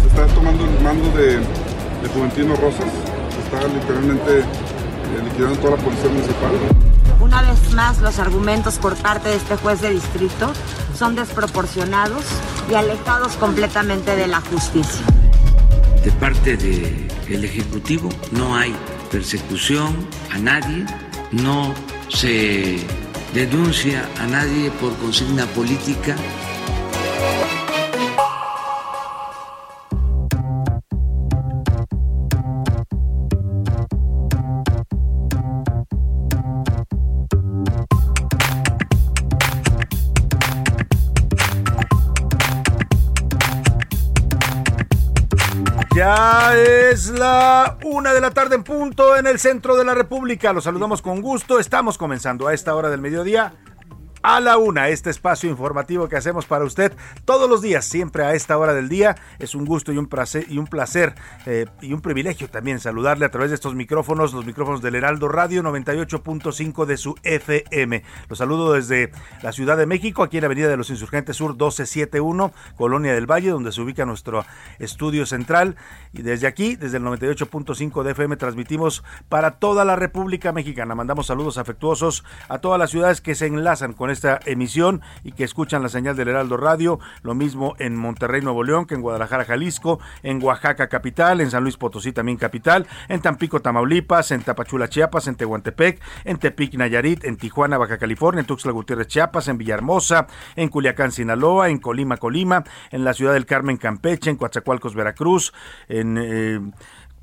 Se está tomando el mando de, de Juventino Rosas, se está literalmente eh, liquidando toda la policía municipal. Una vez más, los argumentos por parte de este juez de distrito son desproporcionados y alejados completamente de la justicia. De parte del Ejecutivo no hay persecución a nadie, no se denuncia a nadie por consigna política. Ya es la una de la tarde en punto en el centro de la República. Los saludamos con gusto. Estamos comenzando a esta hora del mediodía. A la una, este espacio informativo que hacemos para usted todos los días, siempre a esta hora del día. Es un gusto y un placer, y un, placer eh, y un privilegio también saludarle a través de estos micrófonos, los micrófonos del Heraldo Radio 98.5 de su FM. Los saludo desde la Ciudad de México, aquí en la Avenida de los Insurgentes Sur 1271, Colonia del Valle, donde se ubica nuestro estudio central. Y desde aquí, desde el 98.5 de FM, transmitimos para toda la República Mexicana. Mandamos saludos afectuosos a todas las ciudades que se enlazan con esta emisión y que escuchan la señal del Heraldo Radio. Lo mismo en Monterrey, Nuevo León, que en Guadalajara, Jalisco, en Oaxaca, capital, en San Luis Potosí, también capital, en Tampico, Tamaulipas, en Tapachula, Chiapas, en Tehuantepec, en Tepic, Nayarit, en Tijuana, Baja California, en Tuxtla Gutiérrez, Chiapas, en Villahermosa, en Culiacán, Sinaloa, en Colima, Colima, en la ciudad del Carmen, Campeche, en Coatzacoalcos, Veracruz, en... Eh,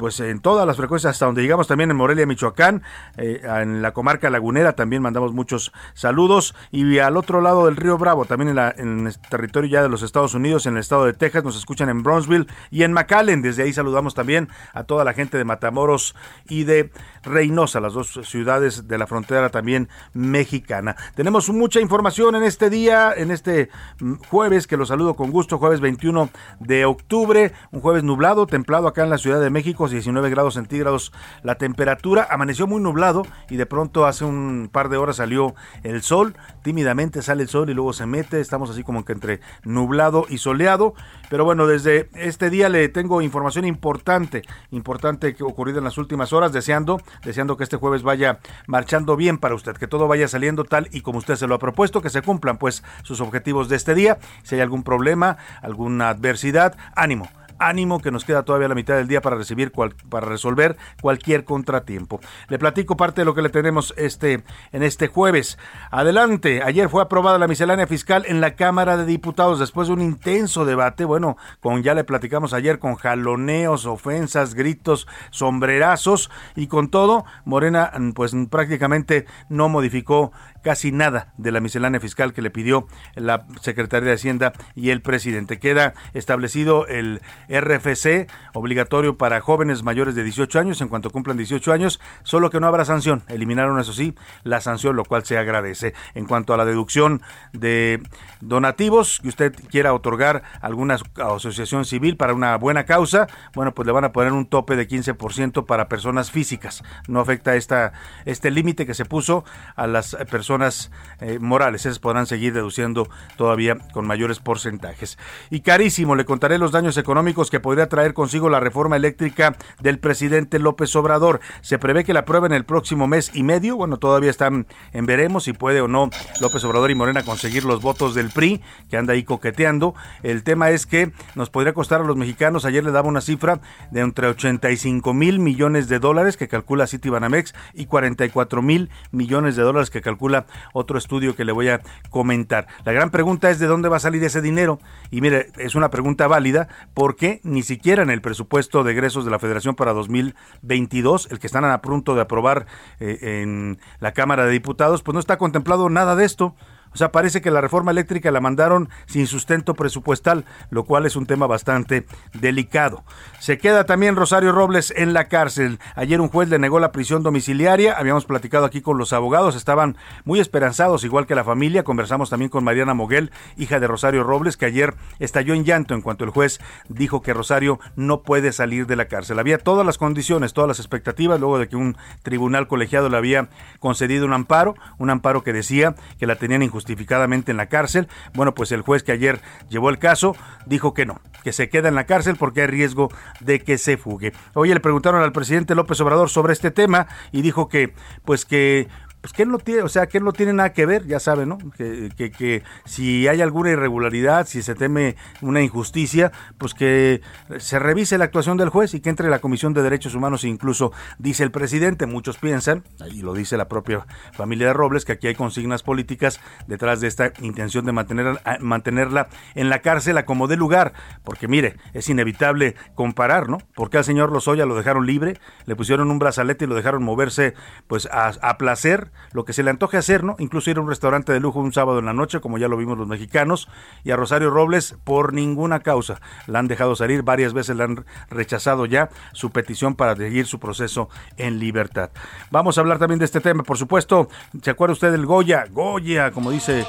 pues en todas las frecuencias hasta donde llegamos también en Morelia, Michoacán, eh, en la comarca lagunera también mandamos muchos saludos. Y al otro lado del río Bravo, también en, la, el territorio ya de los Estados Unidos, en el estado de Texas, nos escuchan en Brownsville y en McAllen, desde ahí saludamos también a toda la gente de Matamoros y de Reynosa, las dos ciudades de la frontera también mexicana. Tenemos mucha información en este día, en este mm, jueves, que los saludo con gusto, jueves 21 de octubre, un jueves nublado, templado acá en la Ciudad de México, 19 grados centígrados la temperatura, amaneció muy nublado y de pronto hace un par de horas salió el sol, tímidamente sale el sol y luego se mete, estamos así como que entre nublado y soleado, pero bueno, desde este día le tengo información importante, importante que ocurrida en las últimas horas, deseando, deseando que este jueves vaya marchando bien para usted, que todo vaya saliendo tal y como usted se lo ha propuesto, que se cumplan pues sus objetivos de este día, si hay algún problema, alguna adversidad, ánimo ánimo que nos queda todavía la mitad del día para recibir cual, para resolver cualquier contratiempo. Le platico parte de lo que le tenemos este en este jueves. Adelante, ayer fue aprobada la miscelánea fiscal en la Cámara de Diputados después de un intenso debate, bueno, con ya le platicamos ayer con jaloneos, ofensas, gritos, sombrerazos y con todo, Morena pues prácticamente no modificó casi nada de la miscelánea fiscal que le pidió la Secretaría de Hacienda y el presidente. Queda establecido el RFC obligatorio para jóvenes mayores de 18 años en cuanto cumplan 18 años, solo que no habrá sanción. Eliminaron eso sí la sanción, lo cual se agradece. En cuanto a la deducción de donativos que usted quiera otorgar a alguna asociación civil para una buena causa, bueno, pues le van a poner un tope de 15% para personas físicas. No afecta esta este límite que se puso a las personas personas eh, morales. Esas podrán seguir deduciendo todavía con mayores porcentajes. Y carísimo, le contaré los daños económicos que podría traer consigo la reforma eléctrica del presidente López Obrador. Se prevé que la aprueben el próximo mes y medio. Bueno, todavía están en veremos si puede o no López Obrador y Morena conseguir los votos del PRI, que anda ahí coqueteando. El tema es que nos podría costar a los mexicanos, ayer le daba una cifra de entre 85 mil millones de dólares que calcula Citibanamex y 44 mil millones de dólares que calcula otro estudio que le voy a comentar. La gran pregunta es de dónde va a salir ese dinero. Y mire, es una pregunta válida porque ni siquiera en el presupuesto de egresos de la Federación para 2022, el que están a punto de aprobar eh, en la Cámara de Diputados, pues no está contemplado nada de esto. O sea, parece que la reforma eléctrica la mandaron sin sustento presupuestal, lo cual es un tema bastante delicado. Se queda también Rosario Robles en la cárcel. Ayer un juez le negó la prisión domiciliaria. Habíamos platicado aquí con los abogados, estaban muy esperanzados, igual que la familia. Conversamos también con Mariana Moguel, hija de Rosario Robles, que ayer estalló en llanto en cuanto el juez dijo que Rosario no puede salir de la cárcel. Había todas las condiciones, todas las expectativas, luego de que un tribunal colegiado le había concedido un amparo, un amparo que decía que la tenían injustificada justificadamente en la cárcel. Bueno, pues el juez que ayer llevó el caso dijo que no, que se queda en la cárcel porque hay riesgo de que se fugue. Hoy le preguntaron al presidente López Obrador sobre este tema y dijo que pues que pues que él no tiene, o sea, que él no tiene nada que ver, ya sabe, ¿no? Que, que, que, si hay alguna irregularidad, si se teme una injusticia, pues que se revise la actuación del juez y que entre la Comisión de Derechos Humanos, incluso dice el presidente, muchos piensan, y lo dice la propia familia de Robles, que aquí hay consignas políticas detrás de esta intención de mantener, mantenerla en la cárcel a como de lugar, porque mire, es inevitable comparar, ¿no? Porque al señor Lozoya lo dejaron libre, le pusieron un brazalete y lo dejaron moverse pues a, a placer, lo que se le antoje hacer, ¿no? Incluso ir a un restaurante de lujo un sábado en la noche, como ya lo vimos los mexicanos, y a Rosario Robles por ninguna causa. La han dejado salir, varias veces le han rechazado ya su petición para seguir su proceso en libertad. Vamos a hablar también de este tema, por supuesto. ¿Se acuerda usted del Goya? Goya, como dice,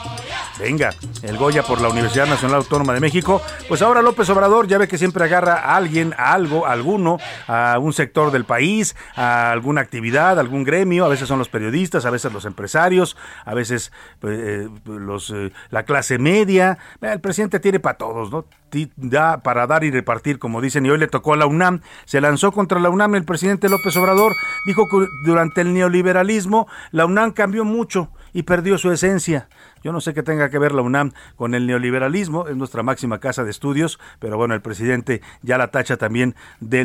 venga, el Goya por la Universidad Nacional Autónoma de México. Pues ahora López Obrador ya ve que siempre agarra a alguien, a algo, a alguno, a un sector del país, a alguna actividad, algún gremio, a veces son los periodistas, a veces los empresarios, a veces pues, eh, los, eh, la clase media. El presidente tiene para todos, ¿no? Da para dar y repartir, como dicen, y hoy le tocó a la UNAM. Se lanzó contra la UNAM el presidente López Obrador. Dijo que durante el neoliberalismo la UNAM cambió mucho y perdió su esencia. Yo no sé qué tenga que ver la UNAM con el neoliberalismo, es nuestra máxima casa de estudios, pero bueno, el presidente ya la tacha también de,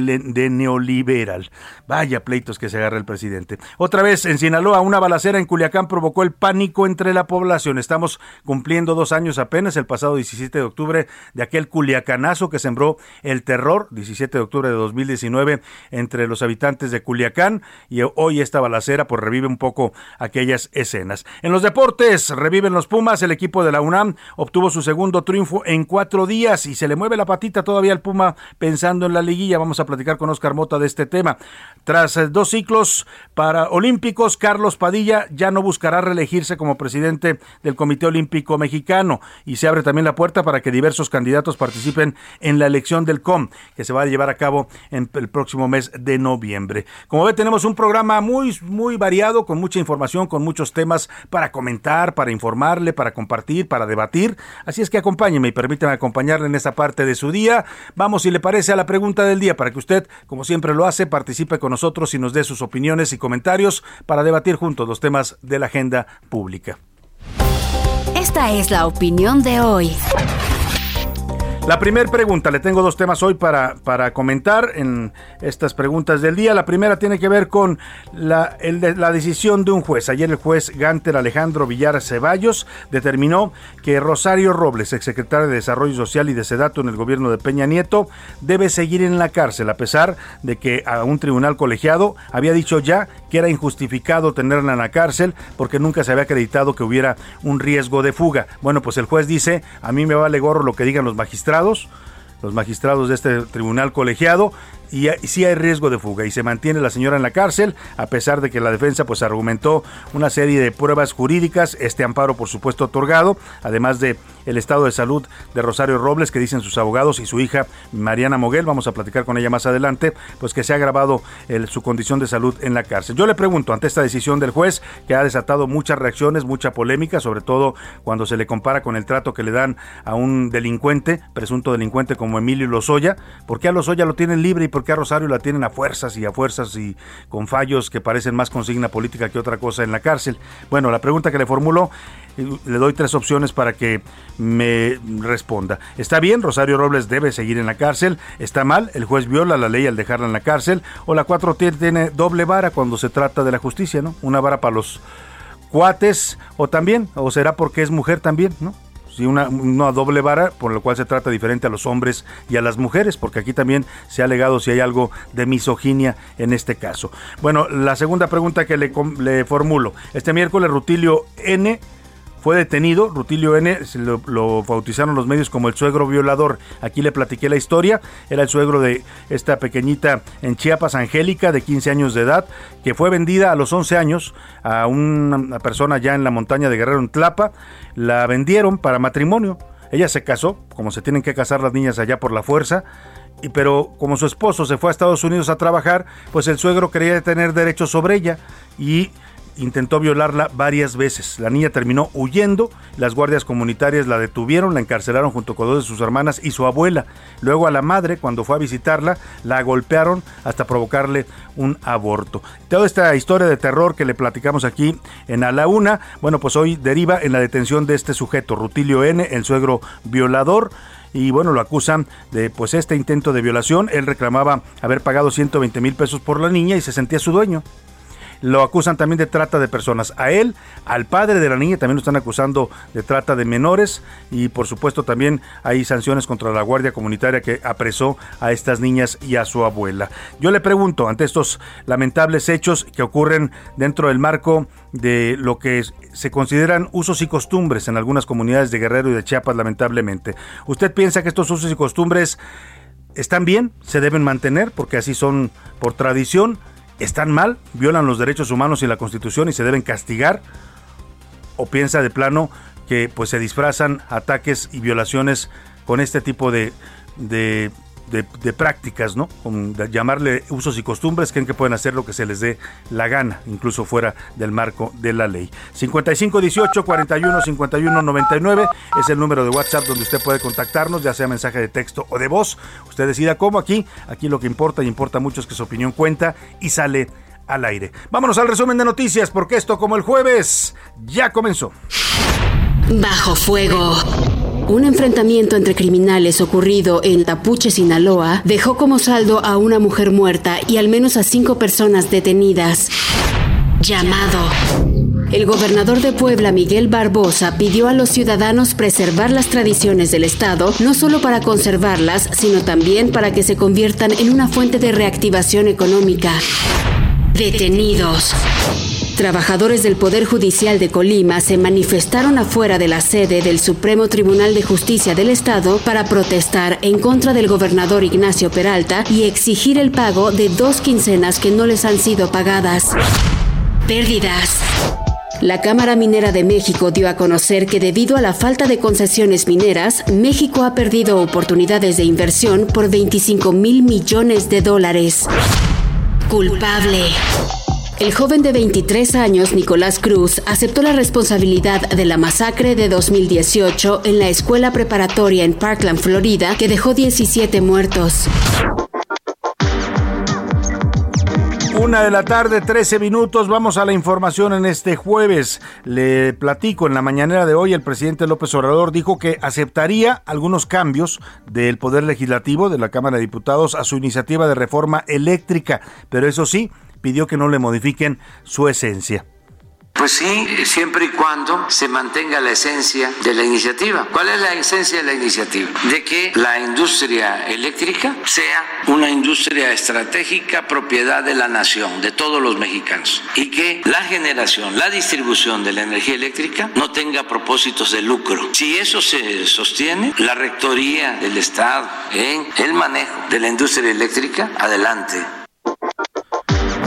neoliberal. Vaya pleitos que se agarra el presidente. Otra vez en Sinaloa, una balacera en Culiacán provocó el pánico entre la población. Estamos cumpliendo dos años apenas, el pasado 17 de octubre, de aquel culiacanazo que sembró el terror, 17 de octubre de 2019, entre los habitantes de Culiacán, y hoy esta balacera pues revive un poco aquellas escenas. En los deportes, reviven los Pumas, el equipo de la UNAM obtuvo su segundo triunfo en cuatro días y se le mueve la patita todavía al Puma pensando en la liguilla. Vamos a platicar con Oscar Mota de este tema. Tras eh, dos ciclos para olímpicos, Carlos Padilla ya no buscará reelegirse como presidente del Comité Olímpico Mexicano y se abre también la puerta para que diversos candidatos participen en la elección del COM, que se va a llevar a cabo en el próximo mes de noviembre. Como ve, tenemos un programa muy, muy variado, con mucha información, con muchos temas para comentar, para informar para compartir, para debatir. Así es que acompáñeme y permítame acompañarle en esa parte de su día. Vamos, si le parece, a la pregunta del día para que usted, como siempre lo hace, participe con nosotros y nos dé sus opiniones y comentarios para debatir juntos los temas de la agenda pública. Esta es la opinión de hoy. La primera pregunta, le tengo dos temas hoy para, para comentar en estas preguntas del día. La primera tiene que ver con la, la decisión de un juez. Ayer el juez Ganter Alejandro Villar Ceballos determinó que Rosario Robles, exsecretaria de Desarrollo Social y de Sedato en el gobierno de Peña Nieto, debe seguir en la cárcel, a pesar de que a un tribunal colegiado había dicho ya que era injustificado tenerla en la cárcel porque nunca se había acreditado que hubiera un riesgo de fuga. Bueno, pues el juez dice, a mí me vale gorro lo que digan los magistrados los magistrados de este tribunal colegiado, y, sí hay riesgo de fuga y se mantiene la señora en la cárcel a pesar de que la defensa pues argumentó una serie de pruebas jurídicas, este amparo por supuesto otorgado, además de el estado de salud de Rosario Robles que dicen sus abogados y su hija Mariana Moguel, vamos a platicar con ella más adelante, pues que se ha agravado su condición de salud en la cárcel. Yo le pregunto ante esta decisión del juez que ha desatado muchas reacciones, mucha polémica, sobre todo cuando se le compara con el trato que le dan a un delincuente, presunto delincuente como Emilio Lozoya, ¿por qué a Lozoya lo tienen libre y por qué a Rosario la tienen a fuerzas y a fuerzas y con fallos que parecen más consigna política que otra cosa en la cárcel? Bueno, la pregunta que le formulo, le doy tres opciones para que me responda. ¿Está bien? Rosario Robles debe seguir en la cárcel. ¿Está mal? El juez viola la ley al dejarla en la cárcel. O la 4 tiene doble vara cuando se trata de la justicia, ¿no? Una vara para los cuates o también, o será porque es mujer también, ¿no? y una, una, doble vara, por lo cual se trata diferente a los hombres y a las mujeres, porque aquí también se ha alegado si hay algo de misoginia en este caso. Bueno, la segunda pregunta que le, le formulo. Este miércoles Rutilio N fue detenido, Rutilio N, lo, lo, bautizaron los medios como el suegro violador. Aquí le platiqué la historia, era el suegro de esta pequeñita en Chiapas, Angélica, de 15 años de edad, que fue vendida a los 11 años a una persona ya en la montaña de Guerrero en Tlapa, la vendieron para matrimonio. Ella se casó, como se tienen que casar las niñas allá por la fuerza, y, pero como su esposo se fue a Estados Unidos a trabajar, pues el suegro quería tener derechos sobre ella y intentó violarla varias veces. La niña terminó huyendo, las guardias comunitarias la detuvieron, la encarcelaron junto con dos de sus hermanas y su abuela. Luego a la madre, cuando fue a visitarla, la golpearon hasta provocarle un aborto. Toda esta historia de terror que le platicamos aquí en A la Una, bueno, pues hoy deriva en la detención de este sujeto, Rutilio N., el suegro violador y bueno, lo acusan de pues este intento de violación. Él reclamaba haber pagado 120 mil pesos por la niña y se sentía su dueño. Lo acusan también de trata de personas. A él, al padre de la niña, también lo están acusando de trata de menores y por supuesto también hay sanciones contra la Guardia Comunitaria que apresó a estas niñas y a su abuela. Yo le pregunto, ante estos lamentables hechos que ocurren dentro del marco de lo que se consideran usos y costumbres en algunas comunidades de Guerrero y de Chiapas, lamentablemente. ¿Usted piensa que estos usos y costumbres están bien? ¿Se deben mantener? Porque así son por tradición están mal, violan los derechos humanos y la Constitución y se deben castigar? ¿O piensa de plano que pues se disfrazan ataques y violaciones con este tipo de, de de, prácticas, ¿no? llamarle usos y costumbres, creen que pueden hacer lo que se les dé la gana, incluso fuera del marco de la ley. 5518 41 51 99 es el número de WhatsApp donde usted puede contactarnos, ya sea mensaje de texto o de voz. Usted decida cómo aquí. Aquí lo que importa y importa mucho es que su opinión cuenta y sale al aire. Vámonos al resumen de noticias, porque esto, como el jueves, ya comenzó. Bajo fuego. Un enfrentamiento entre criminales ocurrido en Tapuche, Sinaloa, dejó como saldo a una mujer muerta y al menos a cinco personas detenidas. Llamado. El gobernador de Puebla, Miguel Barbosa, pidió a los ciudadanos preservar las tradiciones del Estado, no solo para conservarlas, sino también para que se conviertan en una fuente de reactivación económica. Detenidos. Trabajadores del Poder Judicial de Colima se manifestaron afuera de la sede del Supremo Tribunal de Justicia del Estado para protestar en contra del gobernador Ignacio Peralta y exigir el pago de dos quincenas que no les han sido pagadas. Pérdidas. La Cámara Minera de México dio a conocer que debido a la falta de concesiones mineras, México ha perdido oportunidades de inversión por 25 mil millones de dólares. Culpable. El joven de 23 años, Nicolás Cruz, aceptó la responsabilidad de la masacre de 2018 en la escuela preparatoria en Parkland, Florida, que dejó 17 muertos. Una de la tarde, 13 minutos. Vamos a la información en este jueves. Le platico, en la mañanera de hoy el presidente López Obrador dijo que aceptaría algunos cambios del Poder Legislativo de la Cámara de Diputados a su iniciativa de reforma eléctrica, pero eso sí, pidió que no le modifiquen su esencia. Pues sí, siempre y cuando se mantenga la esencia de la iniciativa. ¿Cuál es la esencia de la iniciativa? De que la industria eléctrica sea una industria estratégica propiedad de la nación, de todos los mexicanos, y que la generación, la distribución de la energía eléctrica no tenga propósitos de lucro. Si eso se sostiene, la rectoría del Estado en el manejo de la industria eléctrica, adelante.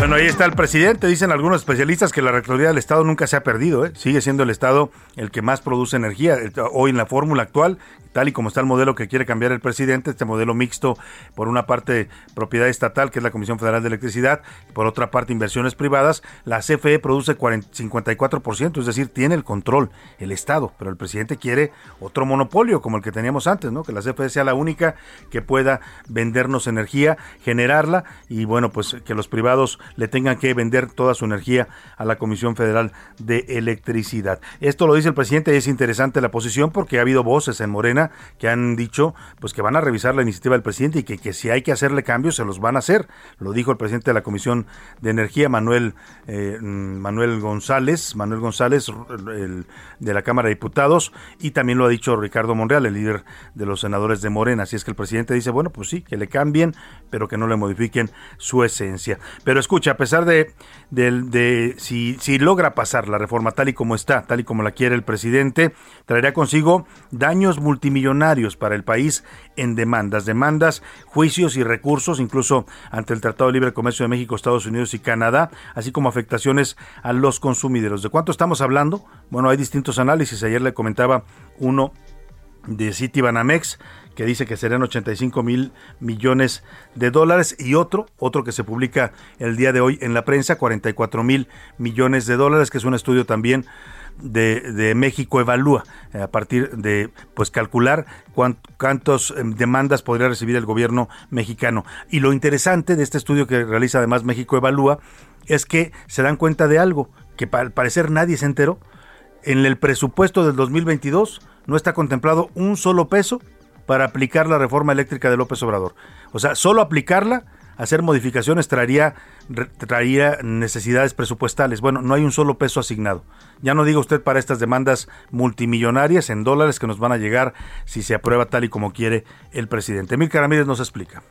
Bueno, ahí está el presidente. Dicen algunos especialistas que la Rectoría del Estado nunca se ha perdido. ¿eh? Sigue siendo el Estado el que más produce energía. Hoy en la fórmula actual, tal y como está el modelo que quiere cambiar el presidente, este modelo mixto, por una parte propiedad estatal, que es la Comisión Federal de Electricidad, por otra parte inversiones privadas, la CFE produce 54%, es decir, tiene el control el Estado, pero el presidente quiere otro monopolio como el que teníamos antes, ¿no? Que la CFE sea la única que pueda vendernos energía, generarla y bueno, pues que los privados le tengan que vender toda su energía a la Comisión Federal de Electricidad. Esto lo dice el presidente y es interesante la posición porque ha habido voces en Morena que han dicho pues que van a revisar la iniciativa del presidente y que, que si hay que hacerle cambios se los van a hacer. Lo dijo el presidente de la Comisión de Energía, Manuel, eh, Manuel González, Manuel González el, de la Cámara de Diputados y también lo ha dicho Ricardo Monreal, el líder de los senadores de Morena. Así es que el presidente dice, bueno, pues sí, que le cambien, pero que no le modifiquen su esencia. Pero escucha, a pesar de, de, si, si logra pasar la reforma tal y como está, tal y como la quiere el presidente, traerá consigo daños multi millonarios para el país en demandas, demandas, juicios y recursos, incluso ante el Tratado de Libre Comercio de México, Estados Unidos y Canadá, así como afectaciones a los consumidores. ¿De cuánto estamos hablando? Bueno, hay distintos análisis. Ayer le comentaba uno de Citibanamex que dice que serán 85 mil millones de dólares y otro, otro que se publica el día de hoy en la prensa, 44 mil millones de dólares, que es un estudio también de, México Evalúa, eh, a partir de pues calcular cuántas em, demandas podría recibir el gobierno mexicano. Y lo interesante de este estudio que realiza además México Evalúa es que se dan cuenta de algo, que al parecer nadie se enteró. En el presupuesto del 2022 no está contemplado un solo peso para aplicar la reforma eléctrica de López Obrador. O sea, solo aplicarla hacer modificaciones traería, traería necesidades presupuestales. Bueno, no hay un solo peso asignado. Ya no diga usted para estas demandas multimillonarias en dólares que nos van a llegar si se aprueba tal y como quiere el presidente. Emil Ramírez nos explica.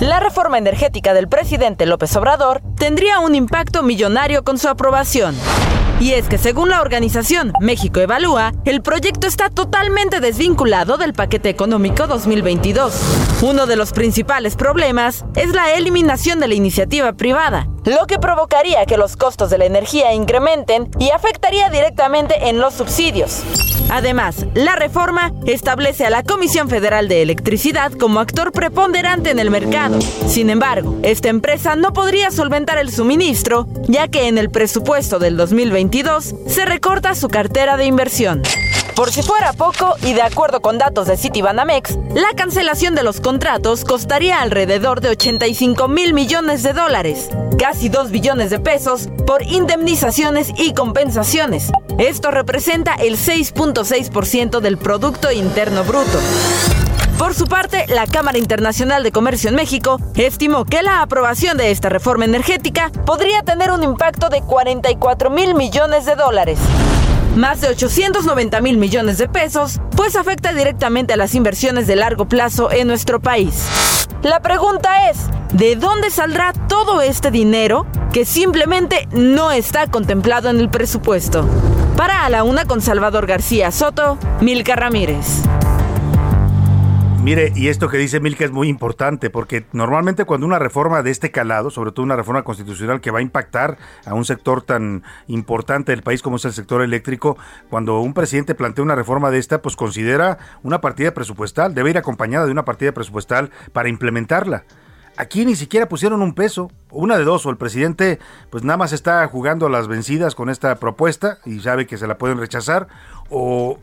La reforma energética del presidente López Obrador tendría un impacto millonario con su aprobación. Y es que según la organización México Evalúa, el proyecto está totalmente desvinculado del paquete económico 2022. Uno de los principales problemas es la eliminación de la iniciativa privada, lo que provocaría que los costos de la energía incrementen y afectaría directamente en los subsidios. Además, la reforma establece a la Comisión Federal de Electricidad como actor preponderante en el mercado. Sin embargo, esta empresa no podría solventar el suministro, ya que en el presupuesto del 2022 se recorta su cartera de inversión. Por si fuera poco, y de acuerdo con datos de Citibanamex, la cancelación de los contratos costaría alrededor de 85 mil millones de dólares, casi 2 billones de pesos, por indemnizaciones y compensaciones. Esto representa el 6.6% del Producto Interno Bruto. Por su parte, la Cámara Internacional de Comercio en México estimó que la aprobación de esta reforma energética podría tener un impacto de 44 mil millones de dólares más de 890 mil millones de pesos, pues afecta directamente a las inversiones de largo plazo en nuestro país. La pregunta es, ¿de dónde saldrá todo este dinero que simplemente no está contemplado en el presupuesto? Para a la una con Salvador García Soto, Milka Ramírez. Mire, y esto que dice Milka es muy importante, porque normalmente cuando una reforma de este calado, sobre todo una reforma constitucional que va a impactar a un sector tan importante del país como es el sector eléctrico, cuando un presidente plantea una reforma de esta, pues considera una partida presupuestal, debe ir acompañada de una partida presupuestal para implementarla. Aquí ni siquiera pusieron un peso, una de dos, o el presidente pues nada más está jugando a las vencidas con esta propuesta y sabe que se la pueden rechazar, o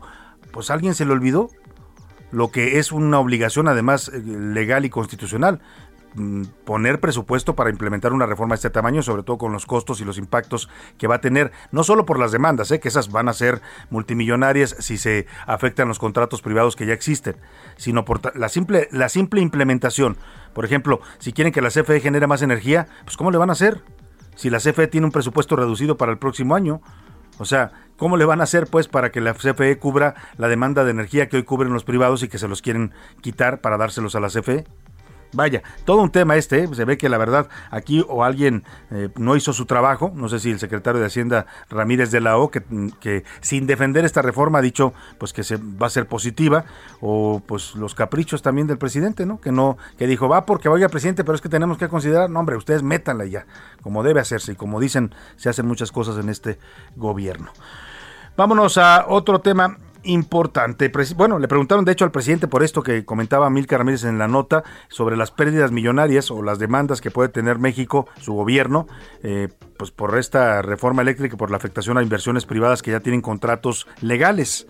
pues alguien se le olvidó lo que es una obligación además eh, legal y constitucional mm, poner presupuesto para implementar una reforma de este tamaño, sobre todo con los costos y los impactos que va a tener, no solo por las demandas, ¿eh? que esas van a ser multimillonarias si se afectan los contratos privados que ya existen, sino por la simple, la simple implementación. Por ejemplo, si quieren que la CFE genere más energía, pues ¿cómo le van a hacer? Si la CFE tiene un presupuesto reducido para el próximo año, o sea, ¿cómo le van a hacer pues para que la CFE cubra la demanda de energía que hoy cubren los privados y que se los quieren quitar para dárselos a la CFE? Vaya, todo un tema este, ¿eh? se ve que la verdad aquí o alguien eh, no hizo su trabajo, no sé si el secretario de Hacienda Ramírez de la O, que, que, sin defender esta reforma ha dicho pues que se va a ser positiva, o pues los caprichos también del presidente, ¿no? Que no, que dijo, va porque vaya presidente, pero es que tenemos que considerar, no hombre, ustedes métanla ya, como debe hacerse, y como dicen, se hacen muchas cosas en este gobierno. Vámonos a otro tema importante. Bueno, le preguntaron de hecho al presidente por esto que comentaba Milka Ramírez en la nota sobre las pérdidas millonarias o las demandas que puede tener México, su gobierno, eh, pues por esta reforma eléctrica, por la afectación a inversiones privadas que ya tienen contratos legales.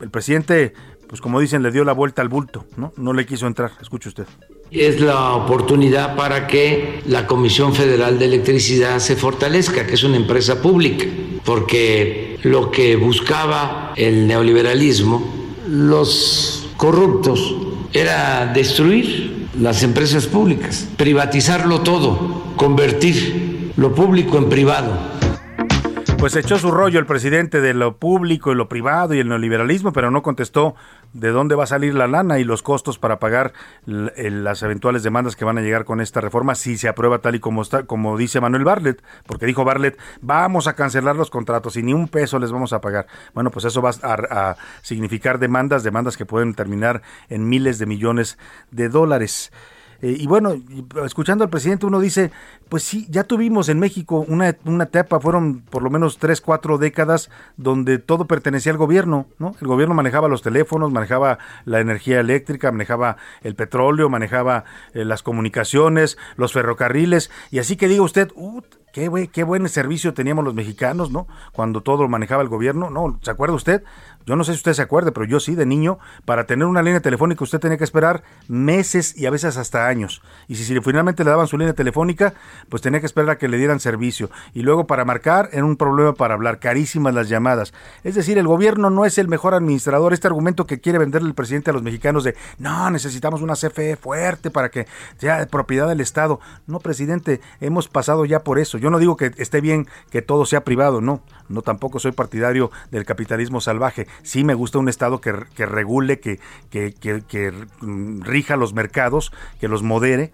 El presidente, pues como dicen, le dio la vuelta al bulto, ¿no? No le quiso entrar. Escuche usted. Es la oportunidad para que la Comisión Federal de Electricidad se fortalezca, que es una empresa pública, porque lo que buscaba el neoliberalismo, los corruptos, era destruir las empresas públicas, privatizarlo todo, convertir lo público en privado. Pues echó su rollo el presidente de lo público y lo privado y el neoliberalismo, pero no contestó de dónde va a salir la lana y los costos para pagar las eventuales demandas que van a llegar con esta reforma si se aprueba tal y como está, como dice Manuel Barlet, porque dijo Barlet, vamos a cancelar los contratos y ni un peso les vamos a pagar. Bueno, pues eso va a significar demandas, demandas que pueden terminar en miles de millones de dólares. Eh, y bueno, escuchando al presidente uno dice, pues sí, ya tuvimos en México una, una etapa, fueron por lo menos tres, cuatro décadas donde todo pertenecía al gobierno, ¿no? El gobierno manejaba los teléfonos, manejaba la energía eléctrica, manejaba el petróleo, manejaba eh, las comunicaciones, los ferrocarriles, y así que diga usted, Qué, qué buen servicio teníamos los mexicanos, ¿no? Cuando todo lo manejaba el gobierno, ¿no? ¿Se acuerda usted? Yo no sé si usted se acuerde, pero yo sí, de niño, para tener una línea telefónica usted tenía que esperar meses y a veces hasta años. Y si, finalmente le daban su línea telefónica, pues tenía que esperar a que le dieran servicio. Y luego para marcar era un problema para hablar, carísimas las llamadas. Es decir, el gobierno no es el mejor administrador. Este argumento que quiere venderle el presidente a los mexicanos de, no, necesitamos una CFE fuerte para que sea propiedad del Estado. No, presidente, hemos pasado ya por eso. Yo no digo que esté bien que todo sea privado, no. No tampoco soy partidario del capitalismo salvaje sí me gusta un Estado que, regule, que, que, rija los mercados, que los modere,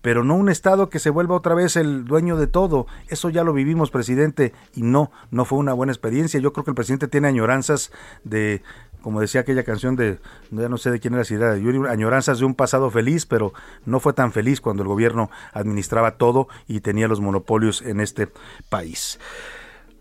pero no un Estado que se vuelva otra vez el dueño de todo. Eso ya lo vivimos, presidente, y no, no fue una buena experiencia. Yo creo que el presidente tiene añoranzas de, como decía aquella canción de, ya no sé de quién era, si era de añoranzas de un pasado feliz, pero no fue tan feliz cuando el gobierno administraba todo y tenía los monopolios en este país.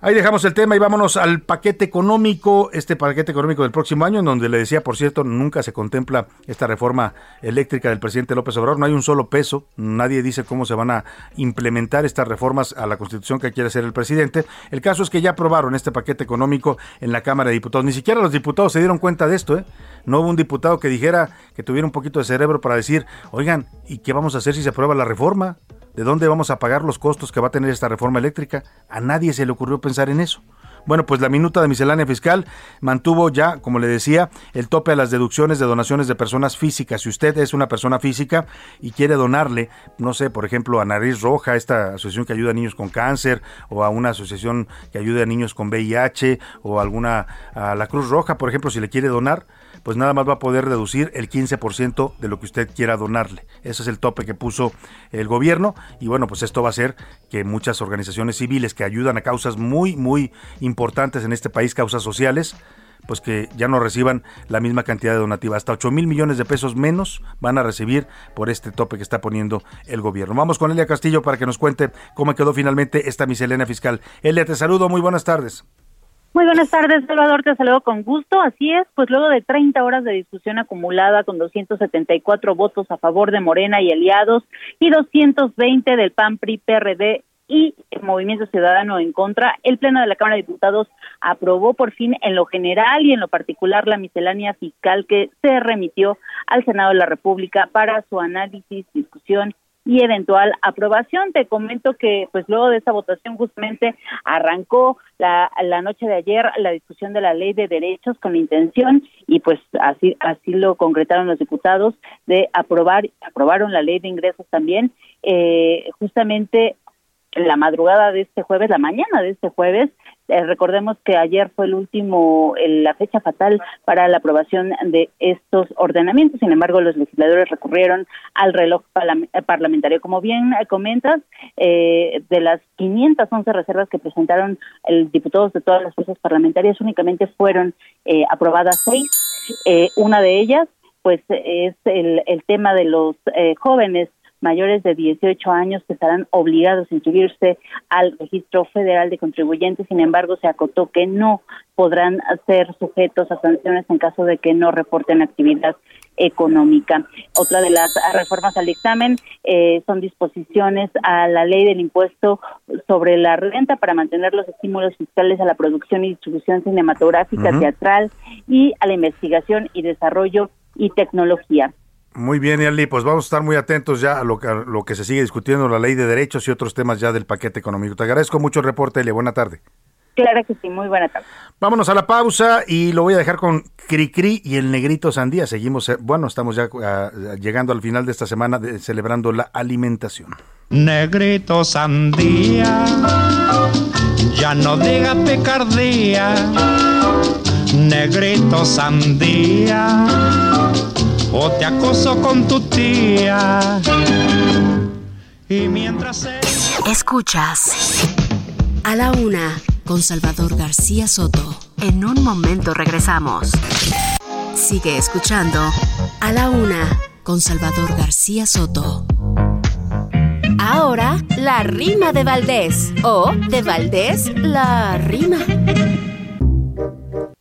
Ahí dejamos el tema y vámonos al paquete económico, este paquete económico del próximo año, en donde le decía, por cierto, nunca se contempla esta reforma eléctrica del presidente López Obrador, no hay un solo peso, nadie dice cómo se van a implementar estas reformas a la constitución que quiere hacer el presidente. El caso es que ya aprobaron este paquete económico en la Cámara de Diputados, ni siquiera los diputados se dieron cuenta de esto, ¿eh? No hubo un diputado que dijera que tuviera un poquito de cerebro para decir, oigan, ¿y qué vamos a hacer si se aprueba la reforma? ¿De dónde vamos a pagar los costos que va a tener esta reforma eléctrica? A nadie se le ocurrió pensar en eso. Bueno, pues la minuta de miscelánea fiscal mantuvo ya, como le decía, el tope a las deducciones de donaciones de personas físicas. Si usted es una persona física y quiere donarle, no sé, por ejemplo, a Nariz Roja, esta asociación que ayuda a niños con cáncer, o a una asociación que ayude a niños con VIH, o alguna a la Cruz Roja, por ejemplo, si le quiere donar, pues nada más va a poder reducir el 15% de lo que usted quiera donarle. Ese es el tope que puso el gobierno y bueno, pues esto va a hacer que muchas organizaciones civiles que ayudan a causas muy, muy importantes en este país, causas sociales, pues que ya no reciban la misma cantidad de donativa. Hasta 8 mil millones de pesos menos van a recibir por este tope que está poniendo el gobierno. Vamos con Elia Castillo para que nos cuente cómo quedó finalmente esta miscelánea fiscal. Elia, te saludo, muy buenas tardes. Muy buenas tardes, Salvador, te saludo con gusto. Así es, pues luego de 30 horas de discusión acumulada con 274 votos a favor de Morena y aliados y 220 del PAN, PRI, PRD y el Movimiento Ciudadano en contra, el Pleno de la Cámara de Diputados aprobó por fin en lo general y en lo particular la miscelánea fiscal que se remitió al Senado de la República para su análisis, discusión y eventual aprobación. Te comento que pues luego de esa votación justamente arrancó la, la noche de ayer la discusión de la ley de derechos con la intención y pues así así lo concretaron los diputados de aprobar aprobaron la ley de ingresos también eh, justamente la madrugada de este jueves, la mañana de este jueves, eh, recordemos que ayer fue el último, la fecha fatal para la aprobación de estos ordenamientos. Sin embargo, los legisladores recurrieron al reloj eh, parlamentario. Como bien eh, comentas, de las 511 reservas que presentaron el diputados de todas las fuerzas parlamentarias, únicamente fueron aprobadas seis. una de ellas, pues, es el, el tema de los jóvenes mayores de 18 años que estarán obligados a inscribirse al registro federal de contribuyentes. Sin embargo, se acotó que no podrán ser sujetos a sanciones en caso de que no reporten actividad económica. Otra de las reformas al dictamen eh, son disposiciones a la ley del impuesto sobre la renta para mantener los estímulos fiscales a la producción y distribución cinematográfica, teatral y a la investigación y desarrollo y tecnología. Muy bien, Eli, pues vamos a estar muy atentos ya a lo, que, lo que se sigue discutiendo, la ley de derechos y otros temas ya del paquete económico. Te agradezco mucho el reporte, Eli. Buena tarde. Claro que sí, muy buena tarde. Vámonos a la pausa y lo voy a dejar con Cricri y el Negrito Sandía. Seguimos, eh, bueno, estamos ya ah, llegando al final de esta semana celebrando la alimentación. Negrito Sandía, ya no diga picardía. Negrito Sandía o te acoso con tu tía. Y mientras... Escuchas a la una con Salvador García Soto. En un momento regresamos. Sigue escuchando a la una con Salvador García Soto. Ahora, la rima de Valdés. O de Valdés, la rima.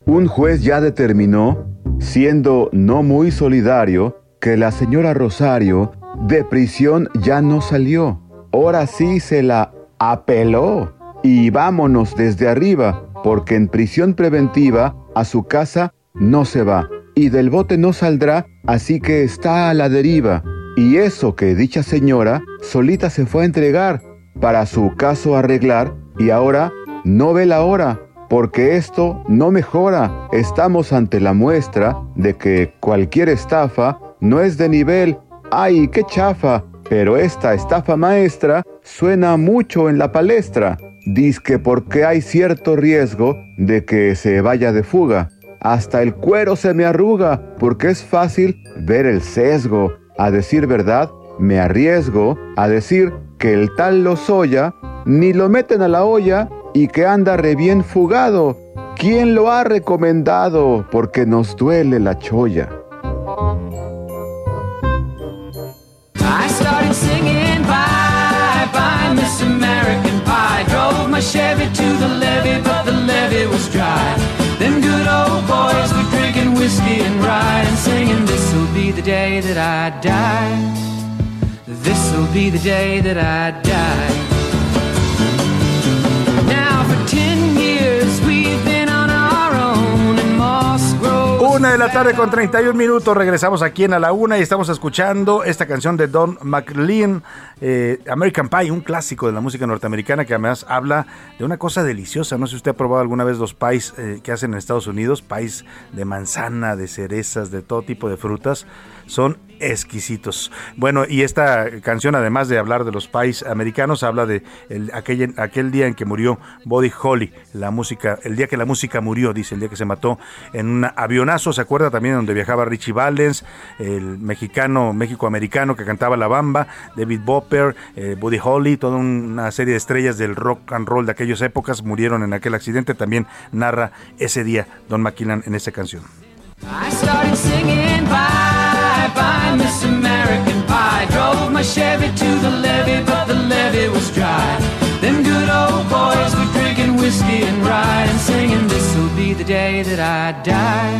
Un juez ya determinó siendo no muy solidario, que la señora Rosario de prisión ya no salió. Ahora sí se la apeló. Y vámonos desde arriba, porque en prisión preventiva a su casa no se va. Y del bote no saldrá, así que está a la deriva. Y eso que dicha señora solita se fue a entregar para su caso arreglar y ahora no ve la hora porque esto no mejora. Estamos ante la muestra de que cualquier estafa no es de nivel. ¡Ay, qué chafa! Pero esta estafa maestra suena mucho en la palestra. Dice que porque hay cierto riesgo de que se vaya de fuga. Hasta el cuero se me arruga porque es fácil ver el sesgo. A decir verdad, me arriesgo a decir que el tal Lozoya ni lo meten a la olla y que anda re bien fugado. ¿Quién lo ha recomendado? Porque nos duele la cholla. I started singing bye bye Miss American Pie. Drove my Chevy to the levee, but the levee was dry. Them good old boys were drinking whiskey and rye and singing, This'll be the day that I die. This'll be the day that I die. Una de la tarde con 31 minutos, regresamos aquí en A la Una y estamos escuchando esta canción de Don McLean, eh, American Pie, un clásico de la música norteamericana que además habla de una cosa deliciosa. No sé si usted ha probado alguna vez los pies eh, que hacen en Estados Unidos, pies de manzana, de cerezas, de todo tipo de frutas. Son exquisitos. Bueno, y esta canción, además de hablar de los países americanos, habla de aquel, aquel día en que murió Buddy Holly, la música, el día que la música murió, dice, el día que se mató en un avionazo, ¿se acuerda también donde viajaba Richie Valens, el mexicano, México-americano que cantaba La Bamba, David Bopper, eh, Buddy Holly, toda una serie de estrellas del rock and roll de aquellas épocas murieron en aquel accidente, también narra ese día Don McKinnon en esta canción. Bye Miss American Pie. Drove my Chevy to the levee, but the levee was dry. Them good old boys were drinking whiskey and rye and singing, This'll be the day that I die.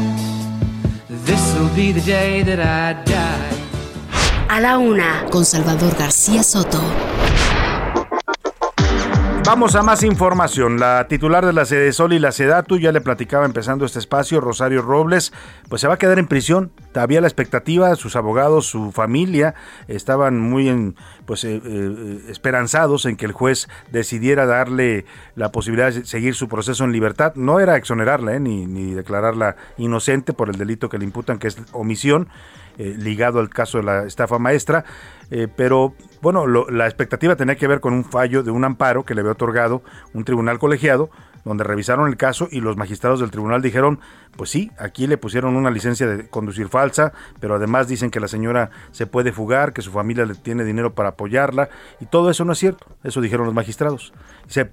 This'll be the day that I die. A la una, con Salvador García Soto. Vamos a más información. La titular de la Sol y la Sedatu, ya le platicaba empezando este espacio, Rosario Robles, pues se va a quedar en prisión. Había la expectativa, sus abogados, su familia estaban muy en, pues, eh, eh, esperanzados en que el juez decidiera darle la posibilidad de seguir su proceso en libertad. No era exonerarla, eh, ni, ni declararla inocente por el delito que le imputan, que es omisión eh, ligado al caso de la estafa maestra, eh, pero bueno, la expectativa tenía que ver con un fallo de un amparo que le había otorgado un tribunal colegiado donde revisaron el caso y los magistrados del tribunal dijeron, pues sí, aquí le pusieron una licencia de conducir falsa, pero además dicen que la señora se puede fugar, que su familia le tiene dinero para apoyarla, y todo eso no es cierto, eso dijeron los magistrados. Se,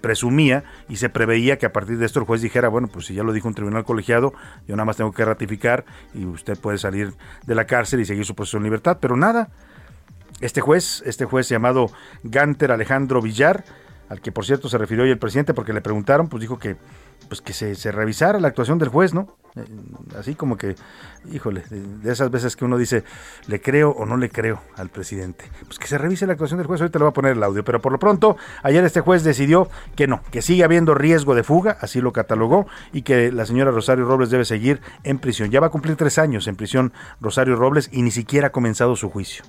presumía y se preveía que a partir de esto el juez dijera, bueno, pues si ya lo dijo un tribunal colegiado, yo nada más tengo que ratificar y usted puede salir de la cárcel y seguir su posición en libertad, pero nada. Este juez, este juez llamado Ganter Alejandro Villar, al que por cierto se refirió hoy el presidente porque le preguntaron, pues dijo que pues que se, revisara la actuación del juez, ¿no? Eh, así como que, híjole, de, esas veces que uno dice, le creo o no le creo al presidente. Pues que se revise la actuación del juez, ahorita le voy a poner el audio, pero por lo pronto, ayer este juez decidió que no, que sigue habiendo riesgo de fuga, así lo catalogó, y que la señora Rosario Robles debe seguir en prisión. Ya va a cumplir tres años en prisión Rosario Robles y ni siquiera ha comenzado su juicio.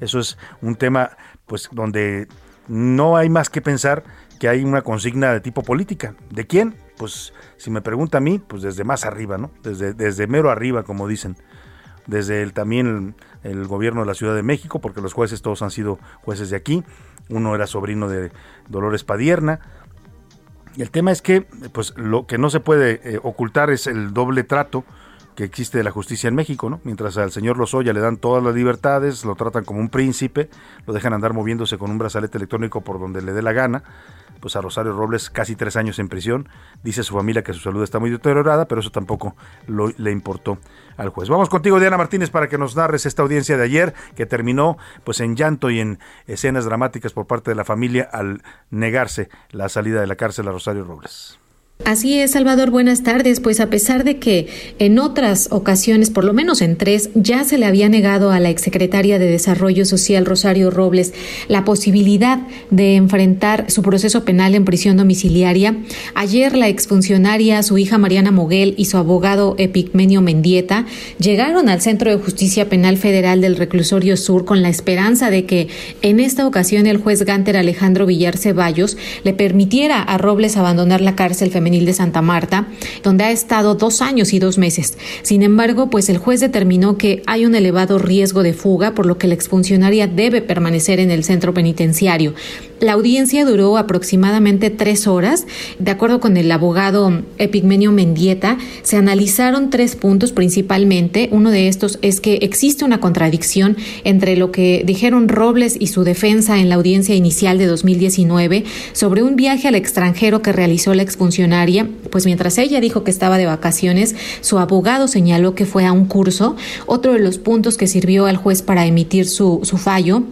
Eso es un tema, pues, donde no hay más que pensar que hay una consigna de tipo política. ¿De quién? Pues si me pregunta a mí, pues desde más arriba, ¿no? Desde, mero arriba, como dicen. Desde el, también el, gobierno de la Ciudad de México, porque los jueces todos han sido jueces de aquí. Uno era sobrino de Dolores Padierna. Y el tema es que, pues lo que no se puede eh, ocultar es el doble trato que existe de la justicia en México, ¿no? Mientras al señor Lozoya le dan todas las libertades, lo tratan como un príncipe, lo dejan andar moviéndose con un brazalete electrónico por donde le dé la gana, pues a Rosario Robles casi tres años en prisión, dice su familia que su salud está muy deteriorada, pero eso tampoco le importó al juez. Vamos contigo, Diana Martínez, para que nos narres esta audiencia de ayer, que terminó pues en llanto y en escenas dramáticas por parte de la familia al negarse la salida de la cárcel a Rosario Robles. Así es, Salvador, buenas tardes. Pues a pesar de que en otras ocasiones, por lo menos en tres, ya se le había negado a la exsecretaria de Desarrollo Social, Rosario Robles, la posibilidad de enfrentar su proceso penal en prisión domiciliaria, ayer la exfuncionaria, su hija Mariana Moguel y su abogado Epigmenio Mendieta llegaron al Centro de Justicia Penal Federal del Reclusorio Sur con la esperanza de que en esta ocasión el juez Ganter Alejandro Villar Ceballos le permitiera a Robles abandonar la cárcel femenina de Santa Marta, donde ha estado dos años y dos meses. Sin embargo, pues el juez determinó que hay un elevado riesgo de fuga, por lo que la exfuncionaria debe permanecer en el centro penitenciario. La audiencia duró aproximadamente tres horas. De acuerdo con el abogado Epigmenio Mendieta, se analizaron tres puntos principalmente. Uno de estos es que existe una contradicción entre lo que dijeron Robles y su defensa en la audiencia inicial de 2019 sobre un viaje al extranjero que realizó la exfuncionaria. Pues mientras ella dijo que estaba de vacaciones, su abogado señaló que fue a un curso. Otro de los puntos que sirvió al juez para emitir su, su fallo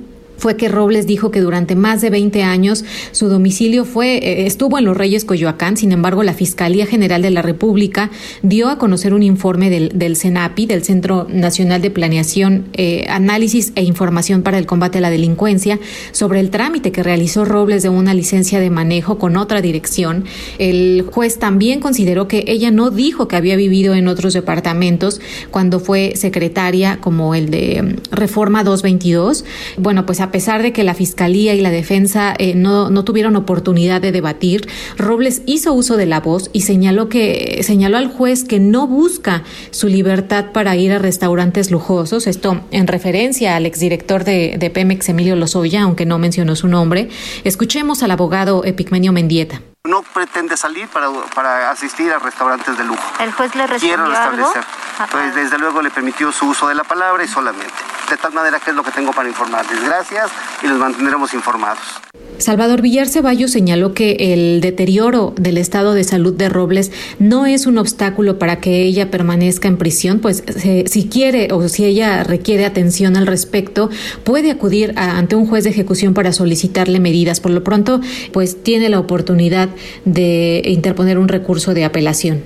fue que Robles dijo que durante más de 20 años su domicilio fue eh, estuvo en Los Reyes Coyoacán. Sin embargo, la Fiscalía General de la República dio a conocer un informe del, CENAPI, del Centro Nacional de Planeación, eh, Análisis e Información para el Combate a la Delincuencia, sobre el trámite que realizó Robles de una licencia de manejo con otra dirección. El juez también consideró que ella no dijo que había vivido en otros departamentos cuando fue secretaria como el de mm, Reforma 222. Bueno, pues a pesar de que la Fiscalía y la defensa eh, no, no, tuvieron oportunidad de debatir, Robles hizo uso de la voz y señaló, que, señaló al juez que no busca su libertad para ir a restaurantes lujosos, esto en referencia al exdirector de, de Pemex, Emilio Lozoya, aunque no mencionó su nombre. Escuchemos al abogado Epigmenio Mendieta no pretende salir para, para, asistir a restaurantes de lujo. ¿El juez le respondió Quiero restablecer. Pues desde luego le permitió su uso de la palabra y solamente. De tal manera que es lo que tengo para informarles. Gracias y los mantendremos informados. Salvador Villar Ceballos señaló que el deterioro del estado de salud de Robles no es un obstáculo para que ella permanezca en prisión, pues eh, si quiere o si ella requiere atención al respecto, puede acudir ante un juez de ejecución para solicitarle medidas. Por lo pronto, pues tiene la oportunidad de interponer un recurso de apelación.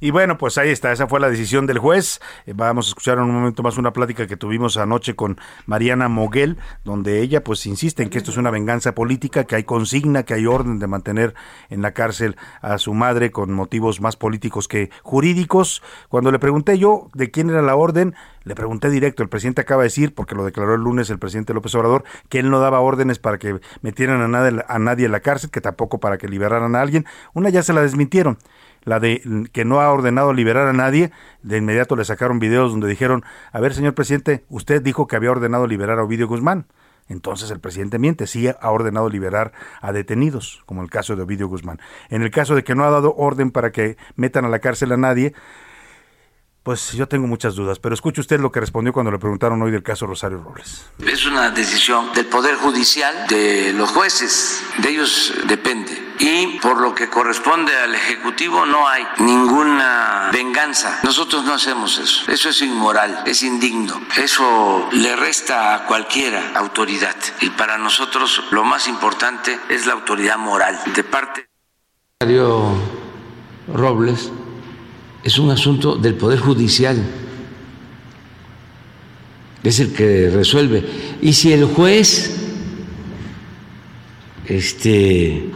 Y bueno, pues ahí está, esa fue la decisión del juez. Eh, vamos a escuchar en un momento más una plática que tuvimos anoche con Mariana Moguel, donde ella pues insiste en que esto es una venganza política, que hay consigna, que hay orden de mantener en la cárcel a su madre con motivos más políticos que jurídicos. Cuando le pregunté yo de quién era la orden, le pregunté directo, el presidente acaba de decir, porque lo declaró el lunes el presidente López Obrador, que él no daba órdenes para que metieran a nadie, a nadie en la cárcel, que tampoco para que liberaran a alguien. Una ya se la desmintieron. La de que no ha ordenado liberar a nadie, de inmediato le sacaron videos donde dijeron, a ver, señor presidente, usted dijo que había ordenado liberar a Ovidio Guzmán. Entonces el presidente miente, sí ha ordenado liberar a detenidos, como el caso de Ovidio Guzmán. En el caso de que no ha dado orden para que metan a la cárcel a nadie, pues yo tengo muchas dudas, pero escuche usted lo que respondió cuando le preguntaron hoy del caso Rosario Robles. Es una decisión del Poder Judicial, de los jueces, de ellos depende. Y por lo que corresponde al Ejecutivo no hay ninguna venganza. Nosotros no hacemos eso. Eso es inmoral, es indigno. Eso le resta a cualquiera autoridad. Y para nosotros lo más importante es la autoridad moral de parte. Rosario Robles es un asunto del Poder Judicial. Es el que resuelve. Y si el juez este,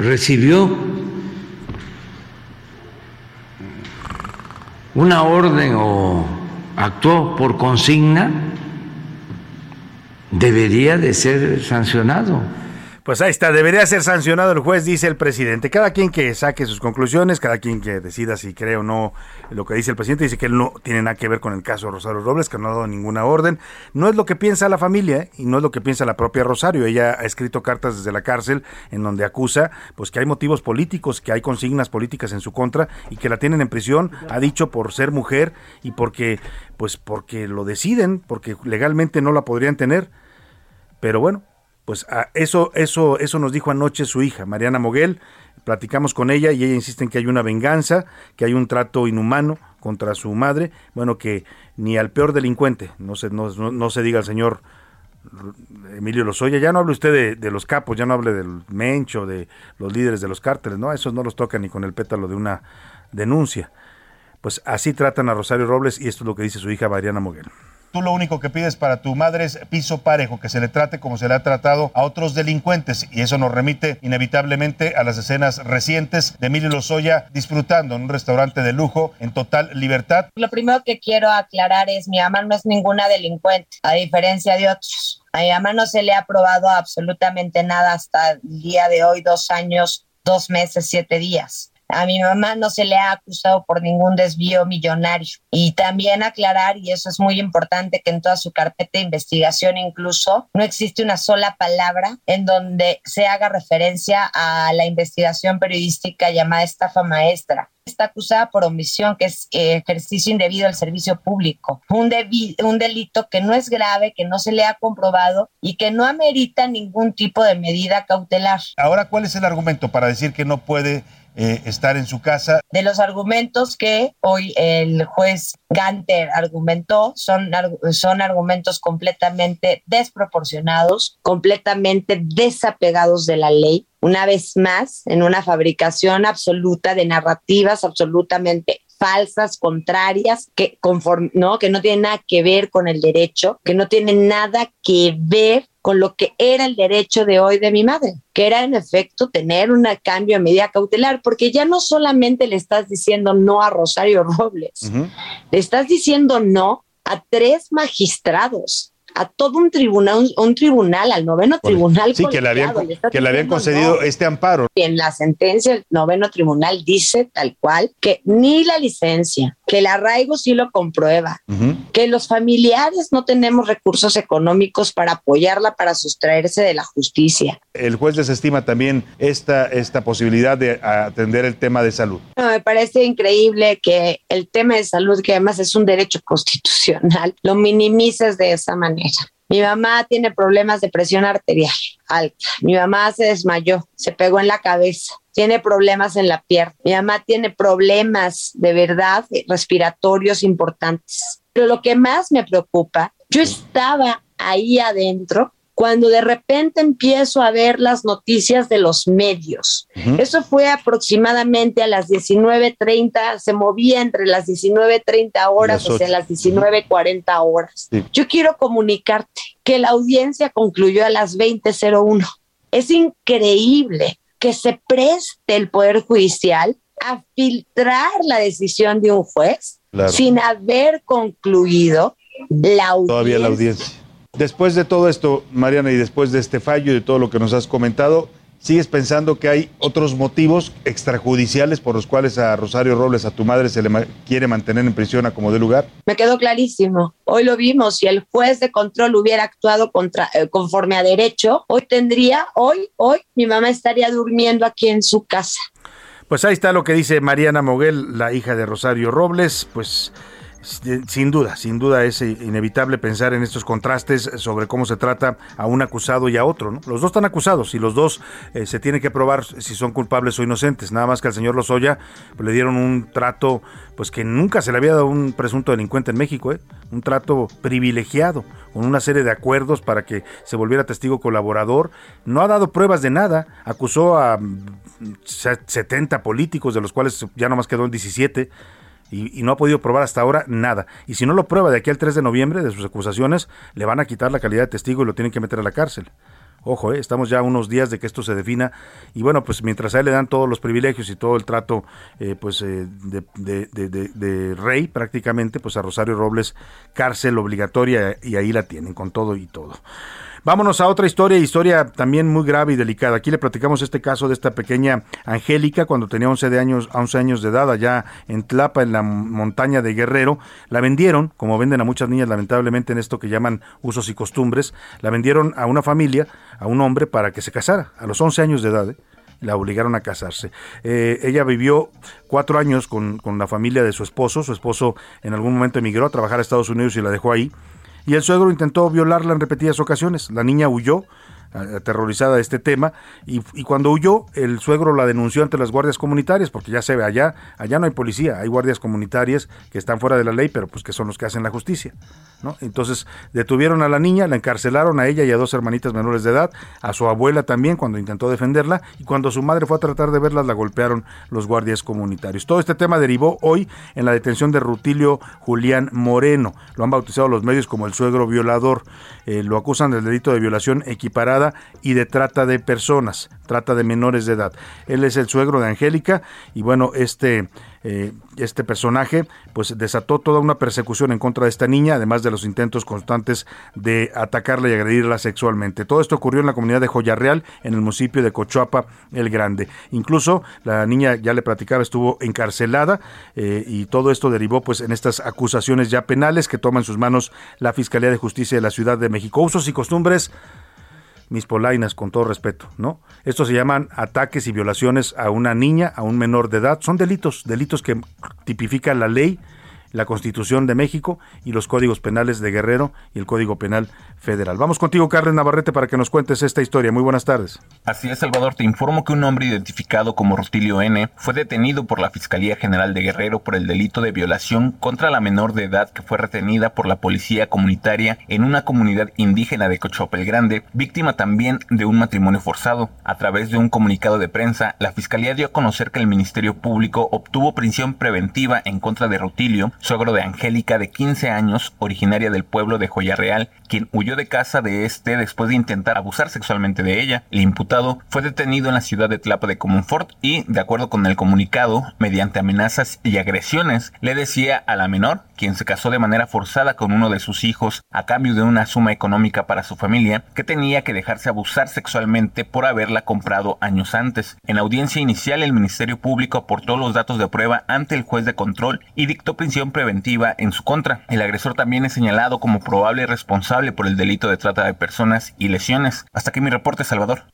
recibió una orden o actuó por consigna, debería de ser sancionado. Pues ahí está, debería ser sancionado el juez, dice el presidente. Cada quien que saque sus conclusiones, cada quien que decida si cree o no lo que dice el presidente, dice que él no tiene nada que ver con el caso Rosario Robles, que no ha dado ninguna orden. No es lo que piensa la familia ¿eh? y no es lo que piensa la propia Rosario. Ella ha escrito cartas desde la cárcel en donde acusa pues que hay motivos políticos, que hay consignas políticas en su contra y que la tienen en prisión, ha dicho por ser mujer y porque pues porque lo deciden, porque legalmente no la podrían tener. Pero bueno, pues ah, eso, eso, eso nos dijo anoche su hija, Mariana Moguel. Platicamos con ella y ella insiste en que hay una venganza, que hay un trato inhumano contra su madre. Bueno, que ni al peor delincuente, no se, no, no se diga al señor Emilio Lozoya, ya no hable usted de, de, los capos, ya no hable del Mencho, de los líderes de los cárteles, no, esos no los toca ni con el pétalo de una denuncia. Pues así tratan a Rosario Robles y esto es lo que dice su hija Mariana Moguel. Tú lo único que pides para tu madre es piso parejo, que se le trate como se le ha tratado a otros delincuentes. Y eso nos remite inevitablemente a las escenas recientes de Emilio Lozoya disfrutando en un restaurante de lujo en total libertad. Lo primero que quiero aclarar es mi mamá no es ninguna delincuente, a diferencia de otros. A mi mamá no se le ha probado absolutamente nada hasta el día de hoy, dos años, dos meses, siete días. A mi mamá no se le ha acusado por ningún desvío millonario. Y también aclarar, y eso es muy importante, que en toda su carpeta de investigación incluso no existe una sola palabra en donde se haga referencia a la investigación periodística llamada estafa maestra está acusada por omisión, que es eh, ejercicio indebido al servicio público, un, un delito que no es grave, que no se le ha comprobado y que no amerita ningún tipo de medida cautelar. Ahora, ¿cuál es el argumento para decir que no puede eh, estar en su casa. De los argumentos que hoy el juez Ganter argumentó, son, son argumentos completamente desproporcionados, completamente desapegados de la ley. Una vez más, en una fabricación absoluta de narrativas absolutamente falsas, contrarias, que, conform, ¿no? que no tienen nada que ver con el derecho, que no tienen nada que ver con lo que era el derecho de hoy de mi madre, que era en efecto tener un cambio de medida cautelar, porque ya no solamente le estás diciendo no a Rosario Robles, le estás diciendo no a tres magistrados a todo un tribunal, un, tribunal, al noveno tribunal. Sí, que le habían, que le habían concedido este amparo. En la sentencia, el noveno tribunal dice tal cual que ni la licencia, que el arraigo sí lo comprueba, que los familiares no tenemos recursos económicos para apoyarla para sustraerse de la justicia. El juez desestima también esta, esta posibilidad de atender el tema de salud. me parece increíble que el tema de salud, que además es un derecho constitucional, lo minimices de esa manera. Mi mamá tiene problemas de presión arterial alta. Mi mamá se desmayó, se pegó en la cabeza, tiene problemas en la pierna. Mi mamá tiene problemas de verdad respiratorios importantes. Pero lo que más me preocupa, yo estaba ahí adentro cuando de repente empiezo a ver las noticias de los medios. Eso fue aproximadamente a las 19.30, se movía entre las 19.30 horas o sea, las 19.40 horas. Yo quiero comunicarte que la audiencia concluyó a las 20.01. Es increíble que se preste el Poder Judicial a filtrar la decisión de un juez sin haber concluido la audiencia. Todavía la audiencia Después de todo esto, Mariana, y después de este fallo y de todo lo que nos has comentado, ¿Sigues pensando que hay otros motivos extrajudiciales por los cuales a Rosario Robles, a tu madre, se le quiere mantener en prisión a como de lugar? Me quedó clarísimo. Hoy lo vimos. Si el juez de control hubiera actuado contra, eh, conforme a derecho, hoy tendría, hoy, hoy, mi mamá estaría durmiendo aquí en su casa. Pues ahí está lo que dice Mariana Moguel, la hija de Rosario Robles. Pues sin duda, sin duda es inevitable pensar en estos contrastes sobre cómo se trata a un acusado y a otro. Los dos están acusados y los dos eh, se tiene que probar si son culpables o inocentes. Nada más que al señor Lozoya pues, le dieron un trato pues que nunca se le había dado a un presunto delincuente en México, ¿eh? un trato privilegiado, con una serie de acuerdos para que se volviera testigo colaborador. No ha dado pruebas de nada, acusó a 70 mm, políticos, de los cuales ya nomás quedó en 17 y, no ha podido probar hasta ahora nada. Y si no lo prueba de aquí al 3 de noviembre de sus acusaciones, le van a quitar la calidad de testigo y lo tienen que meter a la cárcel. Ojo, eh, estamos ya unos días de que esto se defina y bueno, pues mientras a él le dan todos los privilegios y todo el trato eh, pues eh, de, de, rey prácticamente, pues a Rosario Robles cárcel obligatoria y ahí la tienen con todo y todo. Vámonos a otra historia, historia también muy grave y delicada. Aquí le platicamos este caso de esta pequeña Angélica cuando tenía 11 de años, 11 años de edad allá en Tlapa, en la montaña de Guerrero. La vendieron, como venden a muchas niñas lamentablemente en esto que llaman usos y costumbres, la vendieron a una familia, a un hombre para que se casara a los 11 años de edad. ¿eh? la obligaron a casarse. Eh, ella vivió cuatro años con, con, la familia de su esposo. Su esposo en algún momento emigró a trabajar a Estados Unidos y la dejó ahí y el suegro intentó violarla en repetidas ocasiones. La niña huyó, aterrorizada de este tema y, cuando huyó el suegro la denunció ante las guardias comunitarias porque ya se ve allá allá no hay policía hay guardias comunitarias que están fuera de la ley pero pues que son los que hacen la justicia entonces detuvieron a la niña la encarcelaron a ella y a dos hermanitas menores de edad a su abuela también cuando intentó defenderla y cuando su madre fue a tratar de verlas la golpearon los guardias comunitarios. Todo este tema derivó hoy en la detención de Rutilio Julián Moreno. Lo han bautizado los medios como el suegro violador. Eh, lo acusan del delito de violación equiparada y de trata de personas, trata de menores de edad. Él es el suegro de Angélica y bueno, este, eh, este personaje pues desató toda una persecución en contra de esta niña, además de los intentos constantes de atacarla y agredirla sexualmente. Todo esto ocurrió en la comunidad de Joya Real, en el municipio de Cochuapa el Grande. Incluso la niña, ya le platicaba, estuvo encarcelada eh, y todo esto derivó pues en estas acusaciones ya penales que toma en sus manos la Fiscalía de Justicia de la Ciudad de México. Usos y costumbres mis polainas, con todo respeto, ¿no? Estos se llaman ataques y violaciones a una niña, a un menor de edad. Son delitos, delitos que tipifica la ley la Constitución de México y los códigos penales de Guerrero y el Código Penal Federal. Vamos contigo, Carlos Navarrete, para que nos cuentes esta historia. Muy buenas tardes. Así es, Salvador. Te informo que un hombre identificado como Rutilio N fue detenido por la Fiscalía General de Guerrero por el delito de violación contra la menor de edad que fue retenida por la Policía Comunitaria en una comunidad indígena de Cochopel Grande, víctima también de un matrimonio forzado. A través de un comunicado de prensa, la Fiscalía dio a conocer que el Ministerio Público obtuvo prisión preventiva en contra de Rutilio suegro de Angélica de 15 años, originaria del pueblo de Joya Real, quien huyó de casa de este después de intentar abusar sexualmente de ella. El imputado fue detenido en la ciudad de Tlapa de Comonfort y, de acuerdo con el comunicado, mediante amenazas y agresiones, le decía a la menor, quien se casó de manera forzada con uno de sus hijos a cambio de una suma económica para su familia, que tenía que dejarse abusar sexualmente por haberla comprado años antes. En audiencia inicial, el Ministerio Público aportó los datos de prueba ante el juez de control y dictó prisión preventiva en su contra. El agresor también es señalado como probable responsable por el delito de trata de personas y lesiones. Hasta aquí mi reporte, Salvador.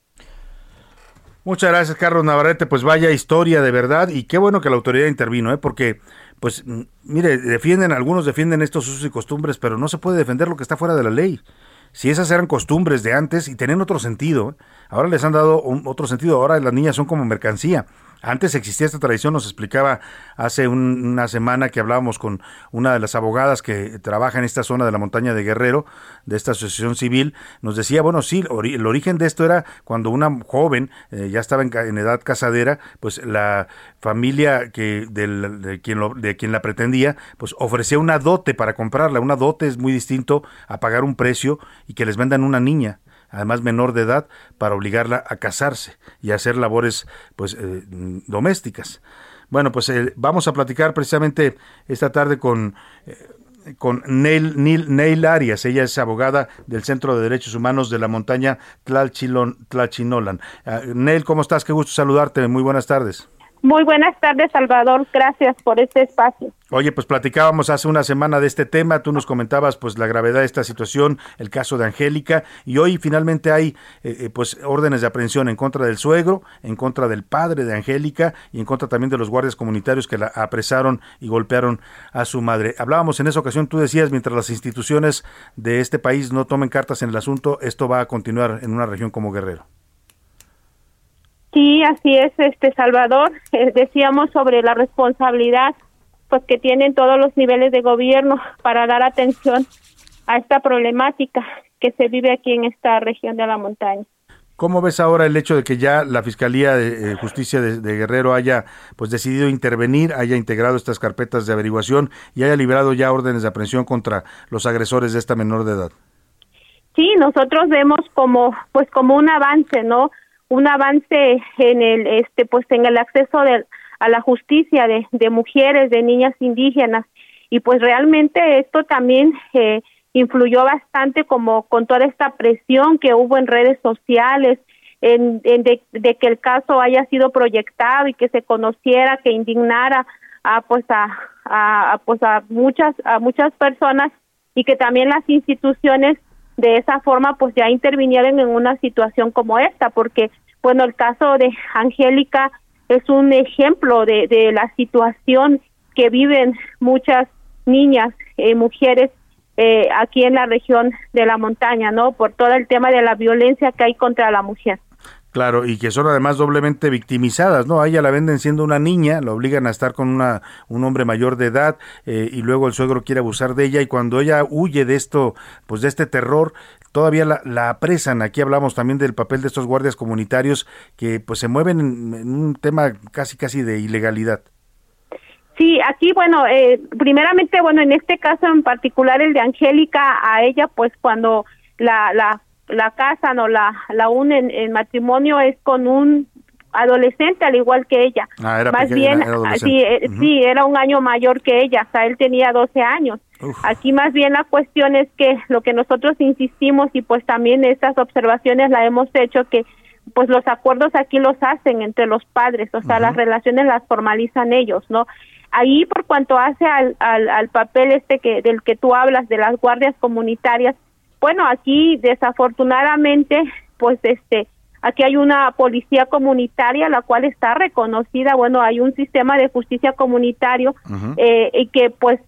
Muchas gracias, Carlos Navarrete. Pues vaya historia de verdad y qué bueno que la autoridad intervino, ¿eh? porque, pues, mire, defienden, algunos defienden estos usos y costumbres, pero no se puede defender lo que está fuera de la ley. Si esas eran costumbres de antes y tenían otro sentido, ahora les han dado otro sentido, ahora las niñas son como mercancía. Antes existía esta tradición, nos explicaba hace una semana que hablábamos con una de las abogadas que trabaja en esta zona de la montaña de Guerrero, de esta asociación civil, nos decía, bueno, sí, el origen de esto era cuando una joven eh, ya estaba en, edad casadera, pues la familia que de, quien de quien la pretendía, pues ofrecía una dote para comprarla. Una dote es muy distinto a pagar un precio y que les vendan una niña además menor de edad, para obligarla a casarse y a hacer labores pues eh, domésticas. Bueno, pues eh, vamos a platicar precisamente esta tarde con eh, con Neil, Neil, Arias. Ella es abogada del Centro de Derechos Humanos de la montaña Tlachinolan. Uh, Neil, ¿cómo estás? Qué gusto saludarte. Muy buenas tardes. Muy buenas tardes, Salvador. Gracias por este espacio. Oye, pues platicábamos hace una semana de este tema, tú nos comentabas pues la gravedad de esta situación, el caso de Angélica, y hoy finalmente hay eh, eh, pues órdenes de aprehensión en contra del suegro, en contra del padre de Angélica y en contra también de los guardias comunitarios que la apresaron y golpearon a su madre. Hablábamos en esa ocasión, tú decías, mientras las instituciones de este país no tomen cartas en el asunto, esto va a continuar en una región como Guerrero. Sí, así es, este Salvador. Eh, decíamos sobre la responsabilidad pues que tienen todos los niveles de gobierno para dar atención a esta problemática que se vive aquí en esta región de la montaña. ¿Cómo ves ahora el hecho de que ya la Fiscalía de eh, Justicia de, Guerrero haya pues decidido intervenir, haya integrado estas carpetas de averiguación y haya liberado ya órdenes de aprehensión contra los agresores de esta menor de edad? Sí, nosotros vemos como pues como un avance, ¿no? Un avance en el este pues en el acceso a la justicia de, de mujeres de niñas indígenas. Y pues realmente esto también eh, influyó bastante como con toda esta presión que hubo en redes sociales en, de, que el caso haya sido proyectado y que se conociera que indignara a pues a, a pues a muchas a muchas personas y que también las instituciones de esa forma pues ya intervinieron en una situación como esta, porque bueno, el caso de Angélica es un ejemplo de, de la situación que viven muchas niñas, eh, mujeres eh, aquí en la región de la montaña, ¿no? Por todo el tema de la violencia que hay contra la mujer. Claro, y que son además doblemente victimizadas, ¿no? A ella la venden siendo una niña, la obligan a estar con una, un hombre mayor de edad eh, y luego el suegro quiere abusar de ella y cuando ella huye de esto, pues de este terror, todavía la, apresan. Aquí hablamos también del papel de estos guardias comunitarios que pues se mueven en, un tema casi casi de ilegalidad. Sí, aquí, bueno, eh, primeramente, bueno, en este caso en particular, el de Angélica, a ella, pues cuando la, la la casan o la, la unen en matrimonio es con un adolescente al igual que ella. Ah, Más bien, sí, eh, sí, era un año mayor que ella, o sea, él tenía 12 años. Aquí más bien la cuestión es que lo que nosotros insistimos y pues también estas observaciones la hemos hecho que pues los acuerdos aquí los hacen entre los padres, o sea, las relaciones las formalizan ellos, ¿no? Ahí por cuanto hace al, al, al papel este que del que tú hablas de las guardias comunitarias, bueno, aquí desafortunadamente, pues este, aquí hay una policía comunitaria la cual está reconocida, bueno, hay un sistema de justicia comunitario eh, y que pues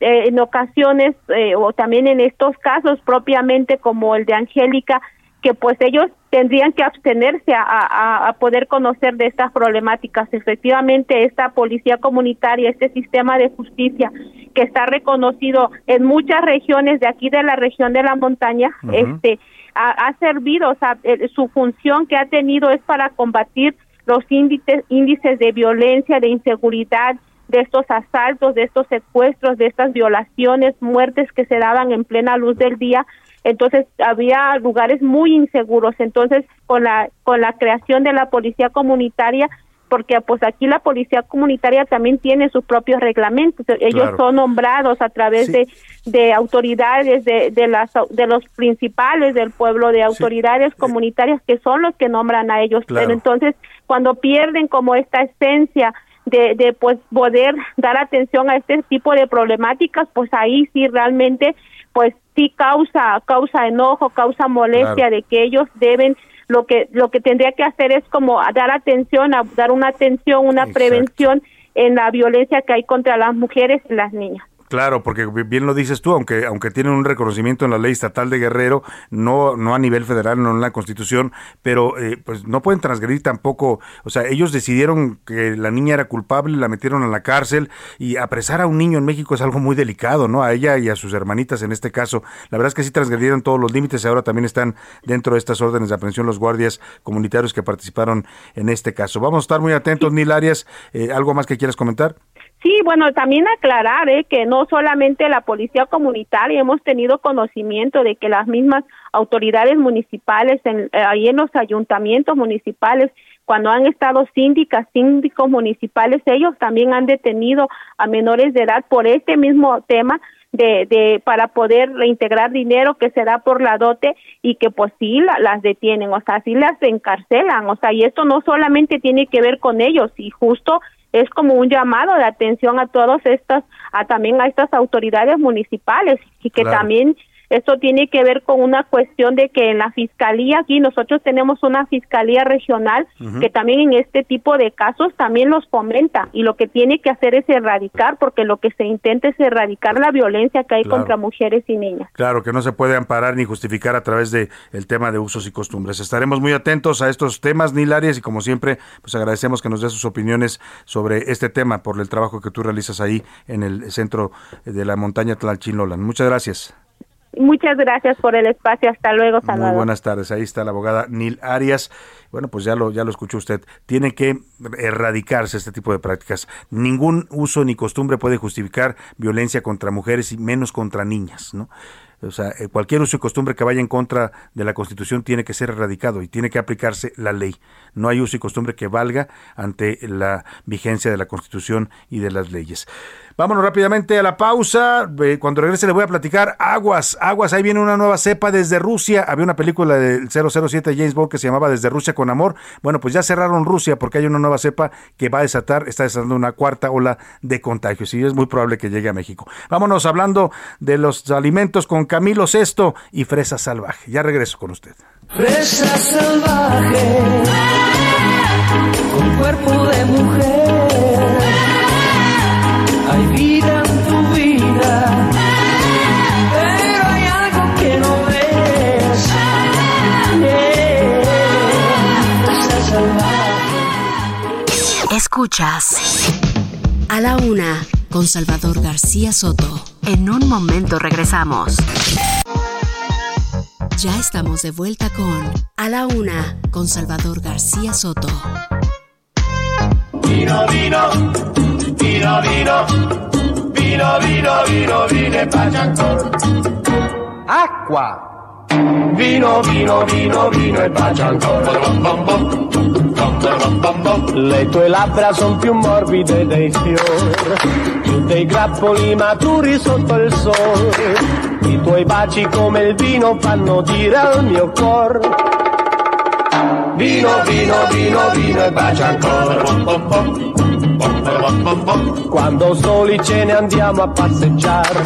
en ocasiones eh, o también en estos casos propiamente como el de Angélica, que pues ellos tendrían que abstenerse a, a, poder conocer de estas problemáticas. Efectivamente, esta policía comunitaria, este sistema de justicia que está reconocido en muchas regiones de aquí de la región de la montaña, este ha, servido, o sea, su función que ha tenido es para combatir los índices, índices de violencia, de inseguridad, de estos asaltos, de estos secuestros, de estas violaciones, muertes que se daban en plena luz del día entonces había lugares muy inseguros. Entonces con la con la creación de la policía comunitaria porque pues aquí la policía comunitaria también tiene sus propios reglamentos. Ellos son nombrados a través de, de autoridades de, de las de los principales del pueblo de autoridades comunitarias que son los que nombran a ellos. Pero entonces cuando pierden como esta esencia de, de pues poder dar atención a este tipo de problemáticas pues ahí sí realmente pues sí causa causa enojo, causa molestia de que ellos deben lo que lo que tendría que hacer es como dar atención, a dar una atención, una prevención en la violencia que hay contra las mujeres y las niñas. Claro, porque bien lo dices tú, aunque aunque tienen un reconocimiento en la ley estatal de Guerrero, no no a nivel federal, no en la Constitución, pero eh, pues no pueden transgredir tampoco, o sea, ellos decidieron que la niña era culpable, la metieron en la cárcel y apresar a un niño en México es algo muy delicado, ¿no? A ella y a sus hermanitas en este caso. La verdad es que sí transgredieron todos los límites y ahora también están dentro de estas órdenes de aprehensión los guardias comunitarios que participaron en este caso. Vamos a estar muy atentos, Nil Arias. Eh, ¿Algo más que quieras comentar? Sí, bueno, también aclarar eh, que no solamente la policía comunitaria hemos tenido conocimiento de que las mismas autoridades municipales, en, eh, ahí en los ayuntamientos municipales, cuando han estado síndicas, síndicos municipales, ellos también han detenido a menores de edad por este mismo tema de, de para poder reintegrar dinero que se da por la dote y que pues sí las detienen, o sea, sí las encarcelan, o sea, y esto no solamente tiene que ver con ellos, y justo es como un llamado de atención a todas estas, a también a estas autoridades municipales y que también esto tiene que ver con una cuestión de que en la fiscalía aquí nosotros tenemos una fiscalía regional que también en este tipo de casos también los fomenta y lo que tiene que hacer es erradicar porque lo que se intenta es erradicar la violencia que hay contra mujeres y niñas. Claro que no se puede amparar ni justificar a través de el tema de usos y costumbres. Estaremos muy atentos a estos temas, Nilarias, y como siempre, pues agradecemos que nos dé sus opiniones sobre este tema por el trabajo que tú realizas ahí en el centro de la montaña Tlalchinolan. Muchas gracias. Muchas gracias por el espacio. Hasta luego, Salvador. Muy buenas tardes. Ahí está la abogada Nil Arias. Bueno, pues ya lo, ya lo escuchó usted. Tiene que erradicarse este tipo de prácticas. Ningún uso ni costumbre puede justificar violencia contra mujeres y menos contra niñas, ¿no? O sea, eh, cualquier uso y costumbre que vaya en contra de la Constitución tiene que ser erradicado y tiene que aplicarse la ley. No hay uso y costumbre que valga ante la vigencia de la Constitución y de las leyes. Vámonos rápidamente a la pausa. Cuando regrese le voy a platicar Aguas. Aguas, ahí viene una nueva cepa desde Rusia. Había una película del 007 de James Bond que se llamaba Desde Rusia con Amor. Bueno, pues ya cerraron Rusia porque hay una nueva cepa que va a desatar, está desatando una cuarta ola de contagios y es muy probable que llegue a México. Vámonos hablando de los alimentos con Camilo Sesto y Fresa Salvaje. Ya regreso con usted. Fresa Salvaje, cuerpo de mujer Escuchas a la una con Salvador García Soto. En un momento regresamos. Ya estamos de vuelta con A la una con Salvador García Soto. Vino, vino, vino, vino, vino, vino, vino, vine Paciancor. Acqua. Vino, vino, vino, vino e bacia ancora. Le tue labbra son più morbide dei fiori, tu dei grappoli maturi sotto il sole. I tuoi baci come il vino fanno dire al mio cuore Vino, vino, vino, vino e bacia ancora. Quando soli ce ne andiamo a passeggiare,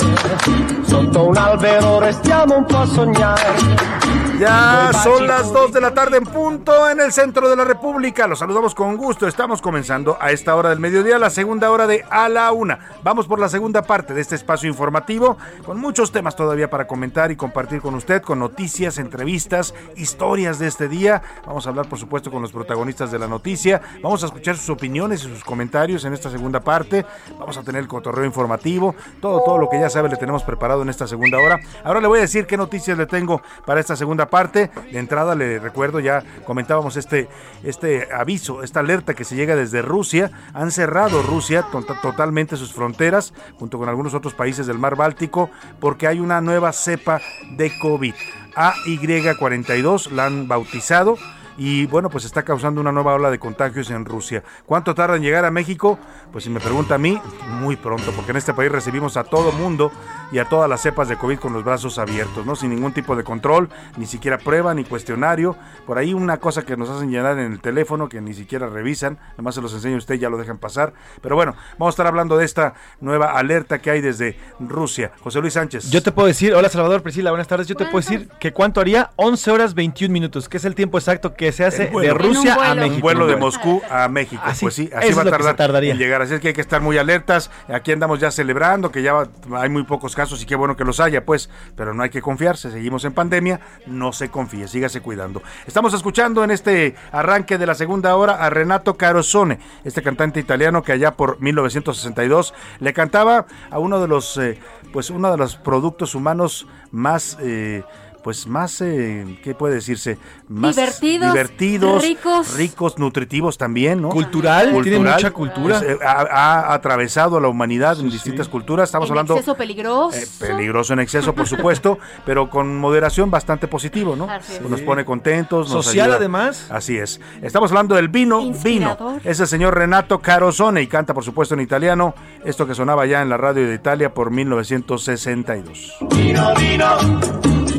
sotto un albero restiamo un po' a sognare. Ya son las 2 de la tarde en punto en el centro de la República. Los saludamos con gusto. Estamos comenzando a esta hora del mediodía, la segunda hora de A la Una. Vamos por la segunda parte de este espacio informativo, con muchos temas todavía para comentar y compartir con usted, con noticias, entrevistas, historias de este día. Vamos a hablar, por supuesto, con los protagonistas de la noticia. Vamos a escuchar sus opiniones y sus comentarios en esta segunda parte. Vamos a tener el cotorreo informativo. Todo, todo lo que ya sabe le tenemos preparado en esta segunda hora. Ahora le voy a decir qué noticias le tengo para esta segunda parte. De entrada le recuerdo, ya comentábamos este, este aviso, esta alerta que se llega desde Rusia. Han cerrado Rusia totalmente sus fronteras, junto con algunos otros países del mar Báltico, porque hay una nueva cepa de COVID. AY42 la han bautizado y bueno, pues está causando una nueva ola de contagios en Rusia. ¿Cuánto tarda en llegar a México? Pues si me pregunta a mí, muy pronto, porque en este país recibimos a todo mundo y a todas las cepas de COVID con los brazos abiertos, ¿no? Sin ningún tipo de control, ni siquiera prueba, ni cuestionario. Por ahí una cosa que nos hacen llenar en el teléfono que ni siquiera revisan, además se los enseño a usted, ya lo dejan pasar. Pero bueno, vamos a estar hablando de esta nueva alerta que hay desde Rusia. José Luis Sánchez. Yo te puedo decir, hola Salvador Priscila, buenas tardes. Yo te puedo decir que cuánto haría 11 horas 21 minutos, que es el tiempo exacto que se hace de Rusia a México. Un vuelo de Moscú a México. pues sí, así va a tardar en llegar. Así es que hay que estar muy alertas. Aquí andamos ya celebrando que ya hay muy pocos casos y qué bueno que los haya, pues, pero no hay que confiarse. Seguimos en pandemia, no se confíe, sígase cuidando. Estamos escuchando en este arranque de la segunda hora a Renato Carosone, este cantante italiano que allá por 1962 le cantaba a uno de los, eh, pues, uno de los productos humanos más eh, pues más, eh, ¿qué puede decirse? Más Divertidos, divertidos, ricos. ricos, nutritivos también, ¿no? Cultural, tiene mucha cultura. Pues, eh, ha, ha atravesado a la humanidad en distintas culturas. Estamos en hablando exceso peligroso. eh, peligroso en exceso, por supuesto, pero con moderación bastante positivo, ¿no? Nos pone contentos. nos Social, ayuda. además. Así es. Estamos hablando del vino, vino. Es el señor Renato Carosone y canta, por supuesto, en italiano. Esto que sonaba ya en la radio de Italia por 1962. Vino, vino,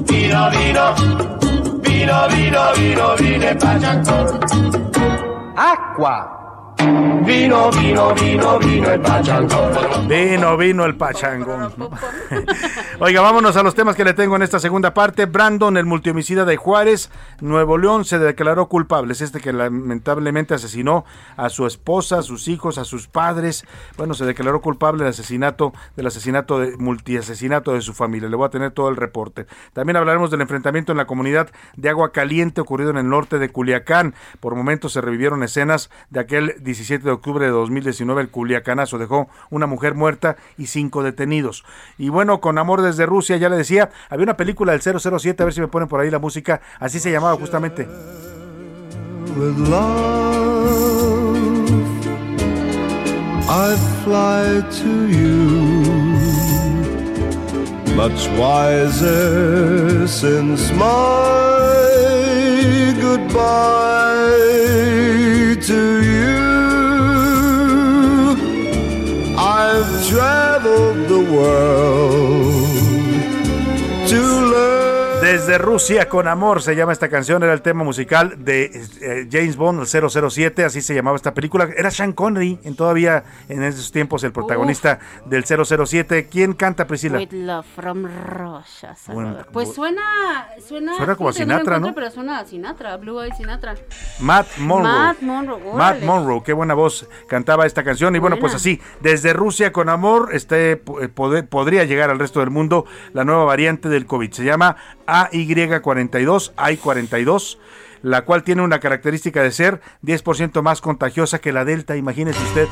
vino, vino, vino, vino, vino, vino e Acqua. Vino, vino, vino, vino e pace ancora. Vino, vino el pachangón. Oiga, vámonos a los temas que le tengo en esta segunda parte. Brandon, el multihomicida de Juárez, Nuevo León, se declaró culpable. Es este que lamentablemente asesinó a su esposa, a sus hijos, a sus padres. Bueno, se declaró culpable del asesinato, del asesinato de multiasesinato de su familia. Le voy a tener todo el reporte. También hablaremos del enfrentamiento en la comunidad de Agua Caliente ocurrido en el norte de Culiacán. Por momentos se revivieron escenas de aquel 17 de octubre de 2019, el Culiacanazo dejó una mujer muerta y cinco detenidos. Y bueno, con amor desde Rusia, ya le decía, había una película del 007, a ver si me ponen por ahí la música, así se llamaba justamente. with love. I fly to you, much wiser since my goodbye to you. Traveled the world Desde Rusia con amor se llama esta canción, era el tema musical de eh, James Bond, el 007, así se llamaba esta película. Era Sean Connery, en todavía en esos tiempos el protagonista del 007. ¿Quién canta Priscila? With love from Russia. Bueno, pues suena, suena, Suena como no Sinatra, encuentro, ¿no? Pero suena a Sinatra, Blue Eyed Sinatra. Matt Monroe. Matt Monroe, Matt. Monroe, qué buena voz cantaba esta canción. Y bueno, pues así, desde Rusia con amor, este eh, podría llegar al resto del mundo la nueva variante del COVID. Se llama AY42, AI42, la cual tiene una característica de ser 10% más contagiosa que la Delta, imagínese usted.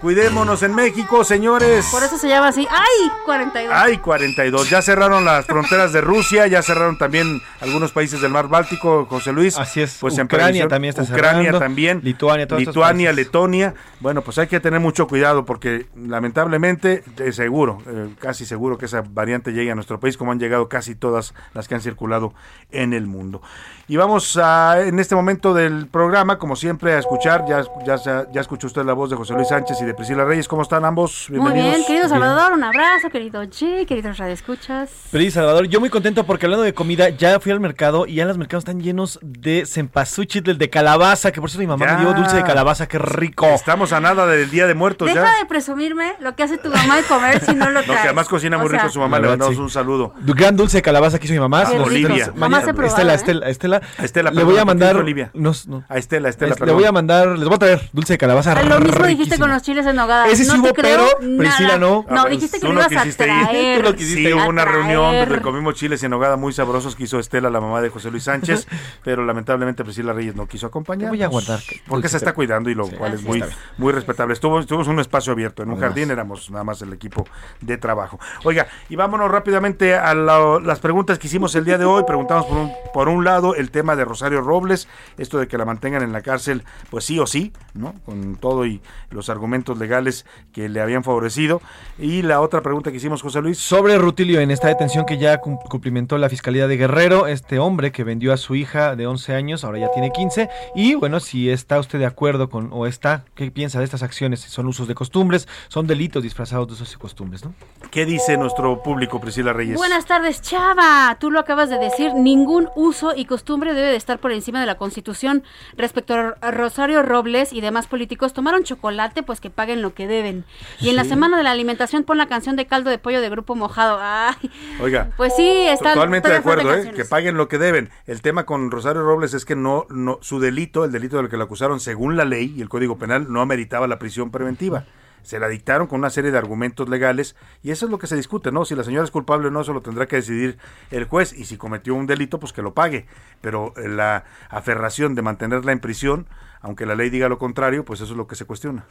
Cuidémonos en México, señores. Por eso se llama así. ¡Ay! 42. Hay 42. Ya cerraron las fronteras de Rusia, ya cerraron también algunos países del mar Báltico, José Luis. Así es. Pues en Ucrania también está Ucrania cerrando. también. Lituania, todos Lituania. Letonia. Bueno, pues hay que tener mucho cuidado porque lamentablemente, de seguro, eh, casi seguro que esa variante llegue a nuestro país, como han llegado casi todas las que han circulado en el mundo. Y vamos a, en este momento del programa, como siempre, a escuchar, ya, ya, ya escuchó usted la voz de José Luis Sánchez y de Priscila Reyes. ¿Cómo están ambos? Muy Bienvenidos. bien, querido Salvador, un abrazo, querido G, queridos radioescuchas. Pero Salvador, yo muy contento porque hablando de comida, ya fui al mercado y ya los mercados están llenos de cempasúchil de calabaza, que por cierto mi mamá Ya. me dio dulce de calabaza, qué rico. Estamos a nada del Día de Muertos Deja ya. de presumirme lo que hace tu mamá de comer si no lo No, traes. que además cocina muy O sea, rico su mamá, le mandamos sí. un saludo. Gran dulce de calabaza que hizo mi mamá. Ah, Olivia. Jamás he probado, Estela, ¿eh? Estela, Estela. A Estela, le voy a ¿por qué mandar. Olivia? no, no. A Estela, Estela, le voy a mandar, les voy a traer dulce de calabaza. Lo mismo dijiste con los chiles en nogada. Ese sí no hubo, pero Priscila no. No, Ah, pues, dijiste que lo no ibas a quisiste ir. traer. Tú lo quisiste Sí, hubo una reunión donde comimos chiles en hogada muy sabrosos que hizo Estela, la mamá de José Luis Sánchez, pero lamentablemente Priscila Reyes no quiso acompañar. Voy a guardar Porque se está cuidando y lo cual es muy, muy respetable. Estuvo, estuvimos en un espacio abierto, en un jardín éramos nada más el equipo de trabajo. Oiga, y vámonos rápidamente a la- las preguntas que hicimos el día de hoy. Preguntamos por un, por un lado el tema de Rosario Robles, esto de que la mantengan en la cárcel, pues sí o sí, ¿no? Con todo y los argumentos legales que le habían favorecido. Y la otra pregunta que hicimos, José Luis. Sobre Rutilio, en esta detención que ya cum- cumplimentó la Fiscalía de Guerrero, este hombre que vendió a su hija de 11 años, ahora ya tiene 15, y bueno, si está usted de acuerdo con, o está, ¿qué piensa de estas acciones? Si son usos de costumbres, son delitos disfrazados de usos y costumbres, ¿no? ¿Qué dice nuestro público, Priscila Reyes? Buenas tardes, Chava. Tú lo acabas de decir. Ningún uso y costumbre debe de estar por encima de la Constitución. Respecto a Rosario Robles y demás políticos, tomaron chocolate, pues que paguen lo que deben. Y en la semana de la alimentación pon la canción de caldo de pollo de Grupo Mojado. Ay, Oiga. pues sí, está Totalmente de acuerdo, ¿eh? que paguen lo que deben. El tema con Rosario Robles es que no, no, su delito, el delito del que lo acusaron según la ley y el Código Penal, no ameritaba la prisión preventiva. Se la dictaron con una serie de argumentos legales y eso es lo que se discute, ¿no? Si la señora es culpable o no, eso lo tendrá que decidir el juez y si cometió un delito, pues que lo pague. Pero eh, la aferración de mantenerla en prisión, aunque la ley diga lo contrario, pues eso es lo que se cuestiona.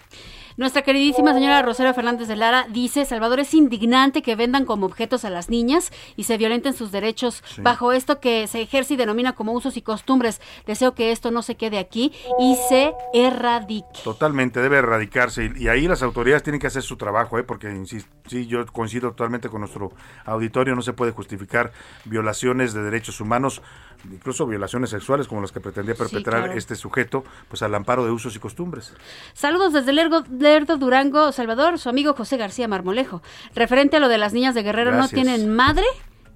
Nuestra queridísima señora Rosario Fernández de Lara dice, Salvador, es indignante que vendan como objetos a las niñas y se violenten sus derechos bajo esto que se ejerce y denomina como usos y costumbres. Deseo que esto no se quede aquí y se erradique. Totalmente, debe erradicarse y, y ahí las autoridades tienen que hacer su trabajo, ¿eh? porque insisto, sí, yo coincido totalmente con nuestro auditorio, no se puede justificar violaciones de derechos humanos incluso violaciones sexuales como las que pretendía perpetrar claro. este sujeto, pues al amparo de usos y costumbres. Saludos desde Lerdo, Lerdo, Durango, Salvador, su amigo José García Marmolejo. Referente a lo de las niñas de Guerrero, Gracias. ¿no tienen madre?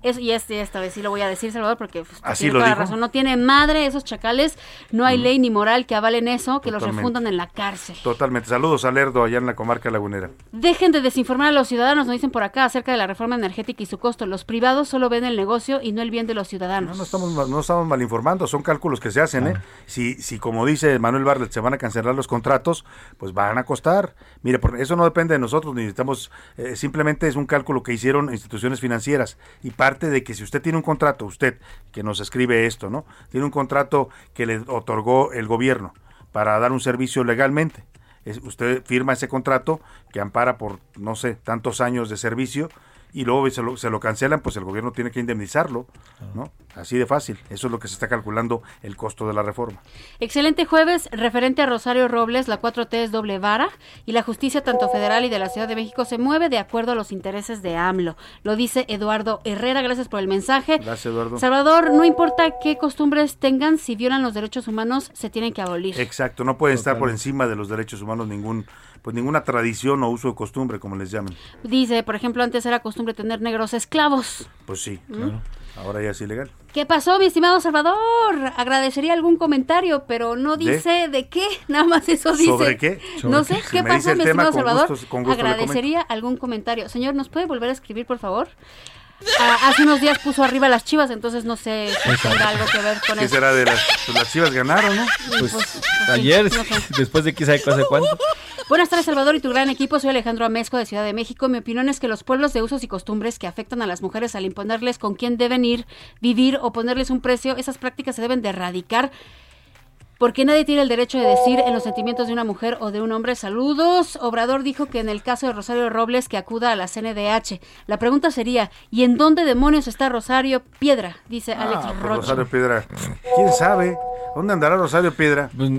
Es, y este, esta vez sí lo voy a decir, Salvador, porque pues, Así tiene lo toda la razón. No tienen madre esos chacales, no hay ley ni moral que avalen eso, que los refundan en la cárcel. Totalmente. Saludos a Lerdo, allá en la comarca lagunera. Dejen de desinformar a los ciudadanos, nos dicen por acá, acerca de la reforma energética y su costo. Los privados solo ven el negocio y no el bien de los ciudadanos. No, no estamos, mal- no estamos mal informando, son cálculos que se hacen. ¿eh? Si, si, como dice Manuel Barlet, se van a cancelar los contratos, pues van a costar. Mire, por eso no depende de nosotros, ni necesitamos, eh, simplemente es un cálculo que hicieron instituciones financieras y parte de que si usted tiene un contrato, usted que nos escribe esto, ¿no? Tiene un contrato que le otorgó el gobierno para dar un servicio legalmente. Es- usted firma ese contrato que ampara por, no sé, tantos años de servicio y luego se lo, se lo cancelan, pues el gobierno tiene que indemnizarlo, ¿no? Así de fácil. Eso es lo que se está calculando el costo de la reforma. Excelente jueves, referente a Rosario Robles, la 4T es doble vara y la justicia tanto federal y de la Ciudad de México se mueve de acuerdo a los intereses de AMLO. Lo dice Eduardo Herrera, gracias por el mensaje. Gracias, Eduardo. Salvador, no importa qué costumbres tengan, si violan los derechos humanos, se tienen que abolir. Exacto, no puede estar por encima de los derechos humanos ningún, pues ninguna tradición o uso de costumbre, como les llaman. Dice, por ejemplo, antes era costumbre tener negros esclavos. Pues sí, Claro. Ahora ya es ilegal. ¿Qué pasó, mi estimado Salvador? Agradecería algún comentario, pero no ¿De? dice de, qué, nada más eso dice. ¿Sobre qué? No ¿Sobre sé, qué? ¿qué pasó, mi tema, estimado con Salvador? gusto- con gusto Agradecería algún comentario. Señor, ¿nos puede volver a escribir, por favor? Ah, hace unos días puso arriba las chivas, entonces no sé si tenga algo que ver con ¿Qué eso. será de las, pues las chivas ganaron, no? Pues, Ayer, no sé. después de quién sabe hace cuánto. Buenas tardes, Salvador y tu gran equipo. Soy Alejandro Amezco de Ciudad de México. Mi opinión es que los pueblos de usos y costumbres que afectan a las mujeres al imponerles con quién deben ir, vivir o ponerles un precio, esas prácticas se deben de erradicar. Porque nadie tiene el derecho de decir en los sentimientos de una mujer o de un hombre saludos. Obrador dijo que en el caso de Rosario Robles que acuda a la CNDH. La pregunta sería, ¿y en dónde demonios está Rosario Piedra? Dice Alex Ah, pues Rocha. Rosario Piedra. ¿Quién sabe? ¿Dónde andará Rosario Piedra? Pues,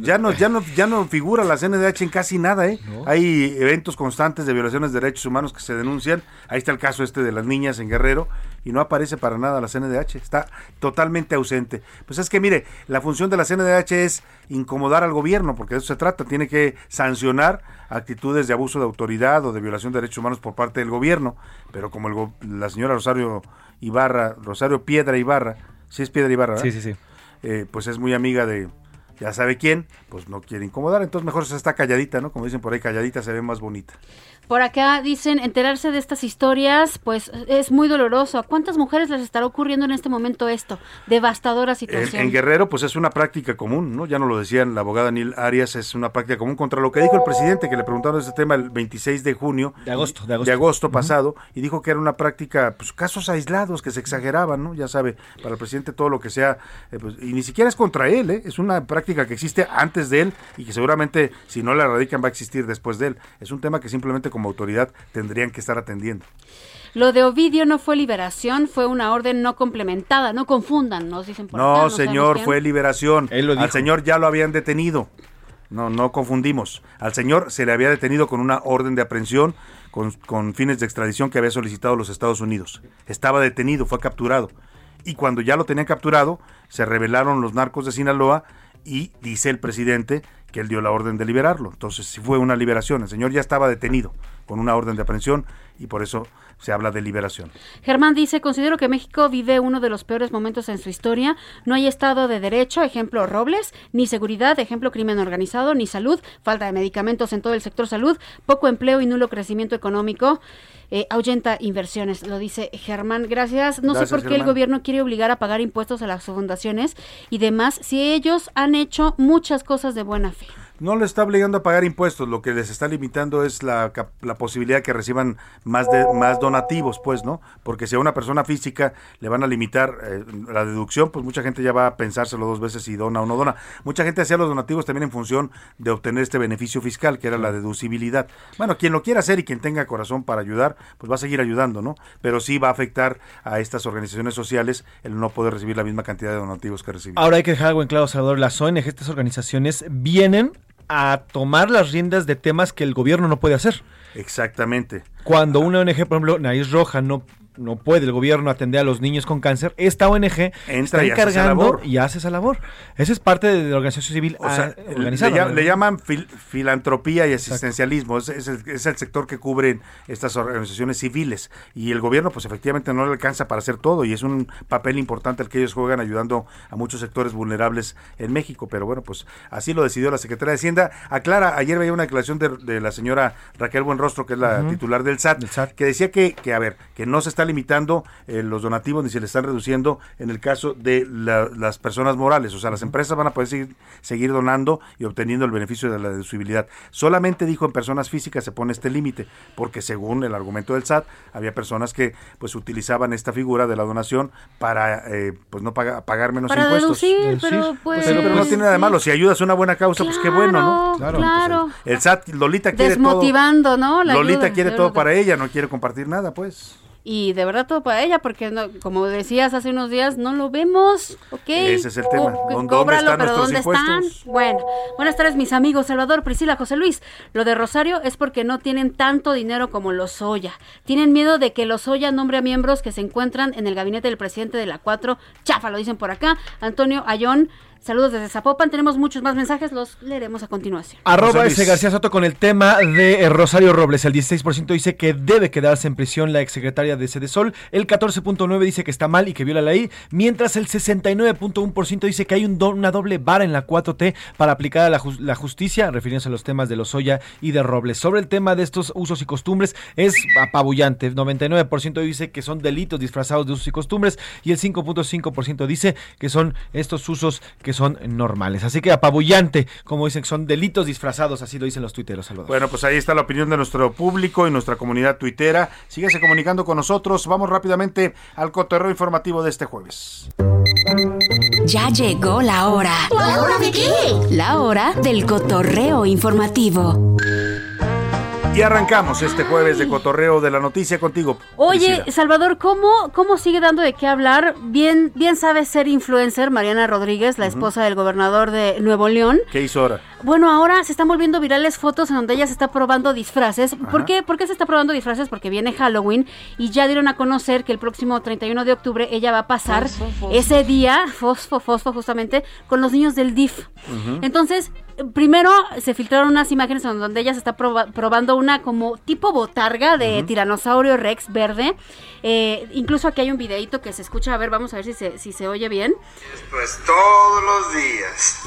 Ya no, ya no, ya no figura la CNDH en casi nada, ¿eh? Hay eventos constantes de violaciones de derechos humanos que se denuncian. Ahí está el caso este de las niñas en Guerrero y no aparece para nada la CNDH. Está totalmente ausente. Pues es que mire, la función de la CNDH es incomodar al gobierno, porque de eso se trata. Tiene que sancionar actitudes de abuso de autoridad o de violación de derechos humanos por parte del gobierno. Pero como el go- la señora Rosario Ibarra, Rosario Piedra Ibarra, sí es Piedra Ibarra, ¿verdad? Sí, sí, sí. eh, pues es muy amiga de ya sabe quién, pues no quiere incomodar, entonces mejor se está calladita, ¿no? Como dicen por ahí, calladita se ve más bonita. Por acá dicen, enterarse de estas historias, pues es muy doloroso. ¿A cuántas mujeres les estará ocurriendo en este momento esto? Devastadora situación. en Guerrero, pues es una práctica común, ¿no? Ya no lo decían la abogada Nil Arias, es una práctica común contra lo que dijo el presidente, que le preguntaron este tema el 26 de junio. De agosto, de agosto. pasado, y dijo que era una práctica, pues casos aislados, que se exageraban, ¿no? Ya sabe, para el presidente todo lo que sea, eh, pues, y ni siquiera es contra él, ¿eh? Es una práctica que existe antes de él y que seguramente si no la erradican va a existir después de él. Es un tema que simplemente como autoridad tendrían que estar atendiendo. Lo de Ovidio no fue liberación, fue una orden no complementada. No confundan, nos dicen por acá. No, señor, fue liberación. Él lo Al señor ya lo habían detenido. No, no confundimos. Al señor se le había detenido con una orden de aprehensión con, con fines de extradición que había solicitado los Estados Unidos. Estaba detenido, fue capturado. Y cuando ya lo tenían capturado, se rebelaron los narcos de Sinaloa y dice el presidente que él dio la orden de liberarlo. Entonces, sí fue una liberación. El señor ya estaba detenido con una orden de aprehensión y por eso se habla de liberación. Germán dice, considero que México vive uno de los peores momentos en su historia. No hay Estado de Derecho, ejemplo Robles, ni seguridad, ejemplo crimen organizado, ni salud, falta de medicamentos en todo el sector salud, poco empleo y nulo crecimiento económico. Eh, ahuyenta inversiones, lo dice Germán. Gracias. No Gracias, sé por qué el gobierno quiere obligar a pagar impuestos a las fundaciones y demás si ellos han hecho muchas cosas de buena fe. No le está obligando a pagar impuestos, lo que les está limitando es la, la posibilidad que reciban más de más donativos, pues, ¿no? Porque si a una persona física le van a limitar eh, la deducción, pues mucha gente ya va a pensárselo dos veces si dona o no dona. Mucha gente hacía los donativos también en función de obtener este beneficio fiscal, que era la deducibilidad. Bueno, quien lo quiera hacer y quien tenga corazón para ayudar, pues va a seguir ayudando, ¿no? Pero sí va a afectar a estas organizaciones sociales el no poder recibir la misma cantidad de donativos que reciben. Ahora hay que dejar algo en claro, Salvador. Las ONG, estas organizaciones, vienen a tomar las riendas de temas que el gobierno no puede hacer. Exactamente. Cuando una ONG, por ejemplo, Nariz Roja, no, no puede el gobierno atender a los niños con cáncer, esta ONG está y encargando y hace esa labor. Esa es parte de la organización civil O sea, ah, le, organizada. le llaman fil- filantropía y asistencialismo. Es, es el, es el sector que cubren estas organizaciones civiles. Y el gobierno, pues efectivamente no le alcanza para hacer todo. Y es un papel importante el que ellos juegan ayudando a muchos sectores vulnerables en México. Pero bueno, pues así lo decidió la Secretaría de Hacienda. Aclara, ayer veía una declaración de, de la señora Raquel Buenrostro, que es la titular del SAT, que decía que, que, a ver, que no se está limitando eh, los donativos ni se le están reduciendo en el caso de la- las personas morales. O sea, las empresas van a poder seguir, seguir donando y obteniendo el beneficio de la deducibilidad. Solamente dijo en personas físicas se pone este límite, porque según el argumento del SAT, había personas que pues utilizaban esta figura de la donación para pues pues no paga- pagar menos Para impuestos. deducir, pero pues... Pero, pero no tiene nada de malo. Si ayudas a una buena causa, pues qué bueno, ¿no? Claro, claro. El SAT, Lolita quiere todo. Desmotivando, ¿no? La Lolita ayuda, quiere todo para ella, no quiere compartir nada, pues. Y de verdad todo para ella, porque no, como decías hace unos días, no lo vemos, ¿ok? Ese es el tema. Co- ¿Dónde cóbralo, están pero ¿dónde están? Bueno, buenas tardes mis amigos, Salvador, Priscila, José Luis. Lo de Rosario es porque no tienen tanto dinero como los Oya. Tienen miedo de que los Oya nombre a miembros que se encuentran en el gabinete del presidente de la 4. Chafa, lo dicen por acá. Antonio Ayón, saludos desde Zapopan. Tenemos muchos más mensajes, los leeremos a continuación. Arroba ese García Soto con el tema de eh, Rosario Robles. El 16% dice que debe quedarse en prisión la exsecretaria de Sede Sol. El 14.9% dice que está mal y que viola la ley. Mientras el 69.1% dice que hay un do- una doble vara en la 4T para aplicar a la, jus- la justicia, refiriéndose a los temas de Lozoya y de Robles. Sobre el tema de estos usos y costumbres es apabullante. 99% dice que son delitos disfrazados de usos y costumbres y el 5.5% dice que son estos usos que son normales. Así que apabullante, como dicen que son delitos disfrazados, así lo dicen los tuiteros, Salvador. Bueno, pues ahí está la opinión de nuestro público y nuestra comunidad tuitera. Síguese comunicando con nosotros. Vamos rápidamente al cotorreo informativo de este jueves. Ya llegó la hora. ¿La hora de qué? La hora del cotorreo informativo. Y arrancamos este jueves de cotorreo de la noticia contigo. Oye, Priscila. Salvador, ¿cómo, ¿cómo sigue dando de qué hablar? Bien, bien sabe ser influencer Mariana Rodríguez, la esposa del gobernador de Nuevo León. ¿Qué hizo ahora? Bueno, ahora se están volviendo virales fotos en donde ella se está probando disfraces. ¿Por qué? ¿Por qué se está probando disfraces? Porque viene Halloween y ya dieron a conocer que el próximo 31 de octubre ella va a pasar Fosfo, fosfo. ese día, fosfo, fosfo, justamente, con los niños del DIF. Entonces, primero se filtraron unas imágenes en donde ella se está proba- probando una como tipo botarga de tiranosaurio rex verde. Eh, incluso aquí hay un videito que se escucha. A ver, vamos a ver si se, si se oye bien. Pues todos los días.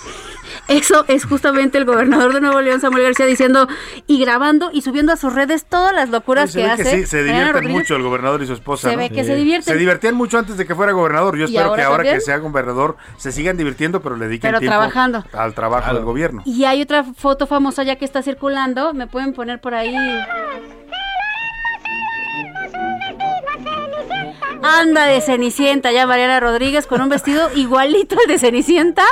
Eso es justamente el gobernador de Nuevo León, Samuel García, diciendo y grabando y subiendo a sus redes todas las locuras se que ve hace. que sí, se divierten mucho el gobernador y su esposa. Se ¿no? ve que se divierten. Se divertían mucho antes de que fuera gobernador. Yo ¿Y espero ahora que ahora que sea gobernador se sigan divirtiendo, pero le dediquen Pero tiempo trabajando. al trabajo del gobierno. Y hay otra foto famosa ya que está circulando. Me pueden poner por ahí. Anda de Cenicienta, ya Mariana Rodríguez con un vestido igualito al de Cenicienta,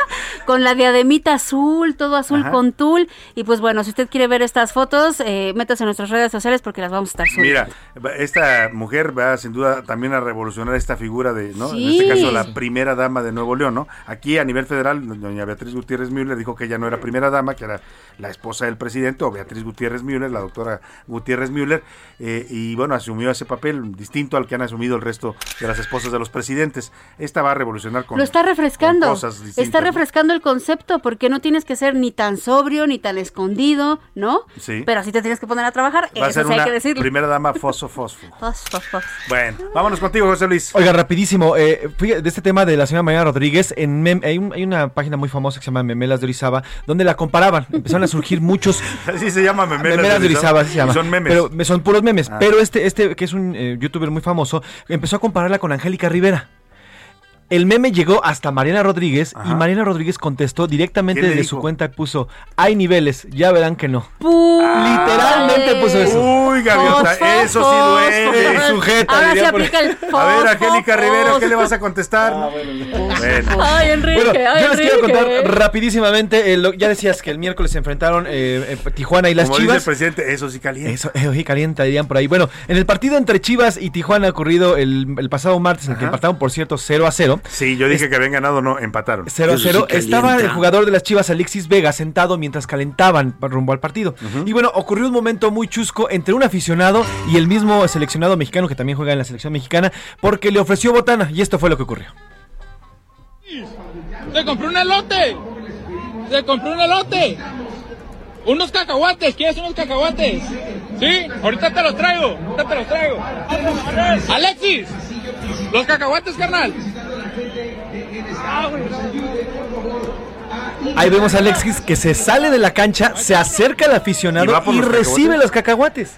con la diademita azul, todo azul Ajá. con tul. Y pues bueno, si usted quiere ver estas fotos, eh, métase en nuestras redes sociales porque las vamos a estar subiendo. Mira, esta mujer va sin duda también a revolucionar esta figura de, ¿no? Sí. En este caso, la primera dama de Nuevo León, ¿no? Aquí a nivel federal, doña Beatriz Gutiérrez Müller dijo que ella no era primera dama, que era la esposa del presidente, o Beatriz Gutiérrez Müller, la doctora Gutiérrez Müller, eh, y bueno, asumió ese papel distinto al que han asumido el resto de las esposas de los presidentes. Esta va a revolucionar con Lo está refrescando. con cosas distintas, Está refrescando el concepto porque no tienes que ser ni tan sobrio ni tan escondido, ¿no? Sí. Pero sí te tienes que poner a trabajar. Va a Eso ser sí hay una que decirlo. primera dama fosfo fosfo. Fos, fos, fos. Bueno, vámonos contigo, José Luis. Oiga, rapidísimo, eh, fíjate, de este tema de la señora Mariana Rodríguez, en Mem- hay, un- hay una página muy famosa que se llama Memelas de Orizaba, donde la comparaban. Empezaron a surgir muchos... Así se llama Memelas, Memelas de Orizaba, así se llama. Y son memes. Pero me- son puros memes. Ah. Pero este, este, que es un eh, youtuber muy famoso, empezó a compararla con Angélica Rivera. El meme llegó hasta Mariana Rodríguez y Mariana Rodríguez contestó directamente ¿Qué le desde su cuenta y puso, hay niveles, ya verán que no. Literalmente puso eso. Uy, Gaviota, eso sí duele. Sujeta, Ahora diría se por- aplica el A ver, Angélica Rivero, ¿qué le vas a contestar? Bueno. Ay, Enrique, Bueno, ay, yo les quiero contar rapidísimamente, eh, lo- ya decías que el miércoles se enfrentaron eh, eh, Tijuana y las Como dice el Chivas. presidente, eso sí calienta. Eso, eh, oye, calienta, dirían por ahí. Bueno, en el partido entre Chivas y Tijuana ocurrido el, el pasado martes, en el que empataron, por cierto, 0 a 0. Sí, yo dije que habían ganado, no, empataron. 0 a Eso sí 0. calienta. Estaba el jugador de las Chivas, Alexis Vega, sentado mientras calentaban rumbo al partido. Y bueno, ocurrió un momento muy chusco entre un aficionado y el mismo seleccionado mexicano que también juega en la selección mexicana, porque le ofreció botana y esto fue lo que ocurrió. Se compró un elote. Se compró un elote. Unos cacahuates. ¿Quieres unos cacahuates? Sí, ahorita te los traigo. Ahorita te los traigo. Alexis, los cacahuates, carnal. Ahí vemos a Alexis que se sale de la cancha, se acerca al ¿Y aficionado y, recibe los cacahuates.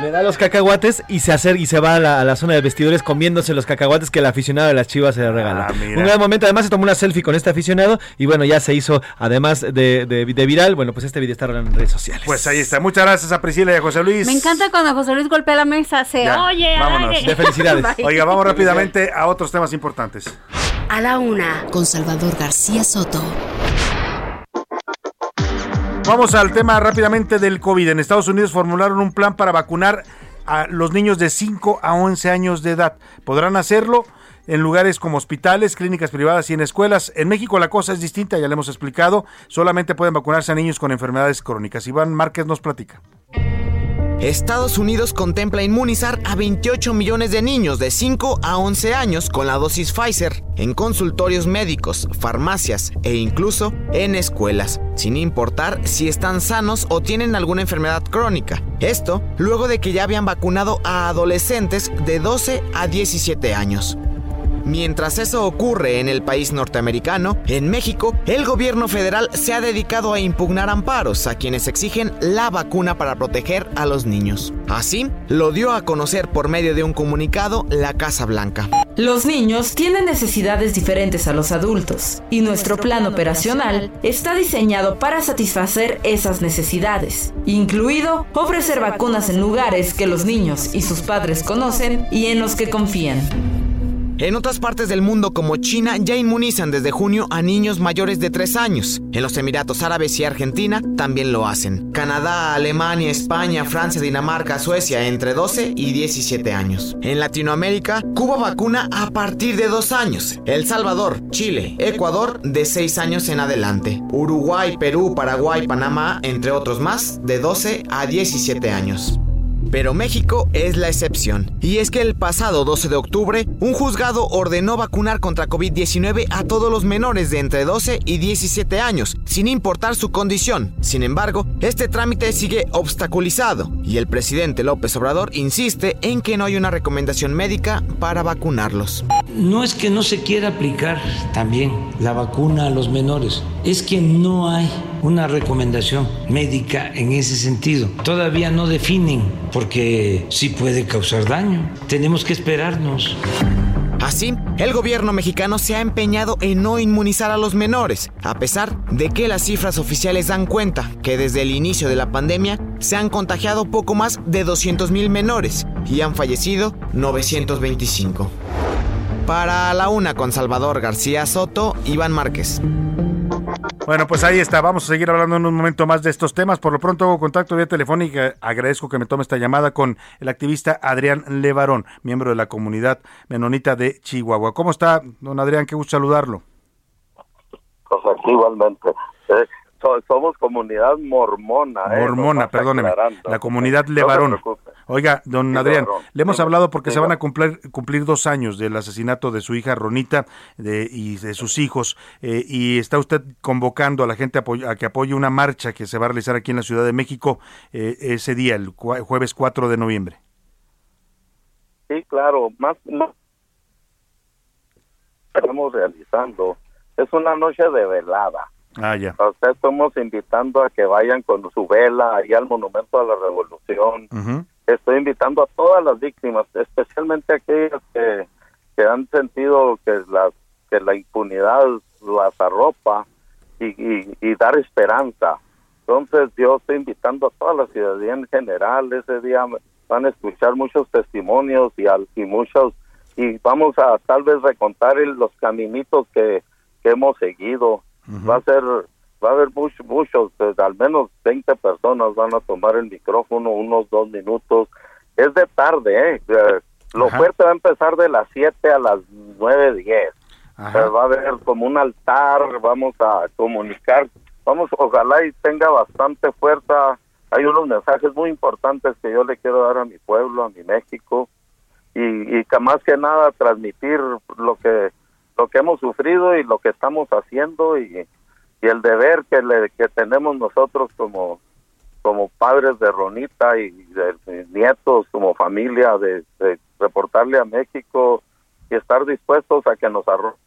Le da los cacahuates y se acerca y se va a la, a la zona de vestidores comiéndose los cacahuates que el aficionado de las chivas se le regala. Ah. Un gran momento, además se tomó una selfie con este aficionado y bueno, ya se hizo, además de, de- de viral, bueno, pues este video está en redes sociales. Pues ahí está. Muchas gracias a Priscila y a José Luis. Me encanta cuando José Luis golpea la mesa, se Ya, oye. vámonos. aire. De felicidades. Bye. Oiga, vamos rápidamente a otros temas importantes. A la una, con Salvador García Soto. Vamos al tema rápidamente del COVID. En Estados Unidos formularon un plan para vacunar a los niños de 5 a 11 años de edad. Podrán hacerlo en lugares como hospitales, clínicas privadas y en escuelas. En México la cosa es distinta, ya le hemos explicado. Solamente pueden vacunarse a niños con enfermedades crónicas. Iván Márquez nos platica. Estados Unidos contempla inmunizar a 28 millones de niños de 5 a 11 años con la dosis Pfizer en consultorios médicos, farmacias e incluso en escuelas, sin importar si están sanos o tienen alguna enfermedad crónica. Esto luego de que ya habían vacunado a adolescentes de 12 a 17 años. Mientras eso ocurre en el país norteamericano, en México, el gobierno federal se ha dedicado a impugnar amparos a quienes exigen la vacuna para proteger a los niños. Así, lo dio a conocer por medio de un comunicado la Casa Blanca. Los niños tienen necesidades diferentes a los adultos y nuestro plan operacional está diseñado para satisfacer esas necesidades, incluido ofrecer vacunas en lugares que los niños y sus padres conocen y en los que confían. En otras partes del mundo como China ya inmunizan desde junio a niños mayores de 3 años. En los Emiratos Árabes y Argentina también lo hacen. Canadá, Alemania, España, Francia, Dinamarca, Suecia entre 12 y 17 años. En Latinoamérica, Cuba vacuna a partir de 2 años. El Salvador, Chile, Ecuador de 6 años en adelante. Uruguay, Perú, Paraguay, Panamá, entre otros más, de 12 a 17 años. Pero México es la excepción. Y es que el pasado 12 de octubre, un juzgado ordenó vacunar contra COVID-19 a todos los menores de entre 12 y 17 años, sin importar su condición. Sin embargo, este trámite sigue obstaculizado y el presidente López Obrador insiste en que no hay una recomendación médica para vacunarlos. No es que no se quiera aplicar también la vacuna a los menores, es que no hay una recomendación médica en ese sentido. Todavía no definen porque sí puede causar daño. Tenemos que esperarnos. Así, el gobierno mexicano se ha empeñado en no inmunizar a los menores, a pesar de que las cifras oficiales dan cuenta que desde el inicio de la pandemia se han contagiado poco más de 200.000 menores y han fallecido 925. Para la una con Salvador García Soto, Iván Márquez. Bueno, pues ahí está. Vamos a seguir hablando en un momento más de estos temas. Por lo pronto hago contacto vía telefónica. Agradezco que me tome esta llamada con el activista Adrián Levarón, miembro de la comunidad menonita de Chihuahua. ¿Cómo está, don Adrián? Qué gusto saludarlo. Pues aquí igualmente. Eh, so- somos comunidad mormona. ¿eh? Mormona, perdóneme. aclarando. La comunidad Levarón. Oiga, don Adrián, le hemos hablado porque se van a cumplir, cumplir dos años del asesinato de su hija Ronita de, y de sus hijos. eh, y está usted convocando a la gente a, que apoye una marcha que se va a realizar aquí en la Ciudad de México eh, ese día, el jueves 4 de noviembre. Sí, claro. Más, más estamos realizando. Es una noche de velada. Ah, ya. A usted estamos invitando a que vayan con su vela ahí al Monumento a la Revolución. Ujú. Estoy invitando a todas las víctimas, especialmente aquellas que, que han sentido que las que la impunidad las arropa y, y, y dar esperanza. Entonces yo estoy invitando a toda la ciudadanía en general, ese día van a escuchar muchos testimonios y, al, y muchos, y vamos a tal vez recontar el- los caminitos que, que hemos seguido. Va a ser, va a haber muchos, muchos, eh, al menos 20 personas van a tomar el micrófono unos dos minutos. Es de tarde, ¿eh? Lo Ajá. fuerte va a empezar de las 7 a las 9, 10. Ajá. Eh, va a haber como un altar, vamos a comunicar, vamos, ojalá y tenga bastante fuerza. Hay unos mensajes muy importantes que yo le quiero dar a mi pueblo, a mi México, y, y que más que nada transmitir lo que lo que hemos sufrido y lo que estamos haciendo y, y el deber que le que tenemos nosotros como como padres de Ronita y de, de nietos como familia de, de reportarle a México y estar dispuestos a que nos arroje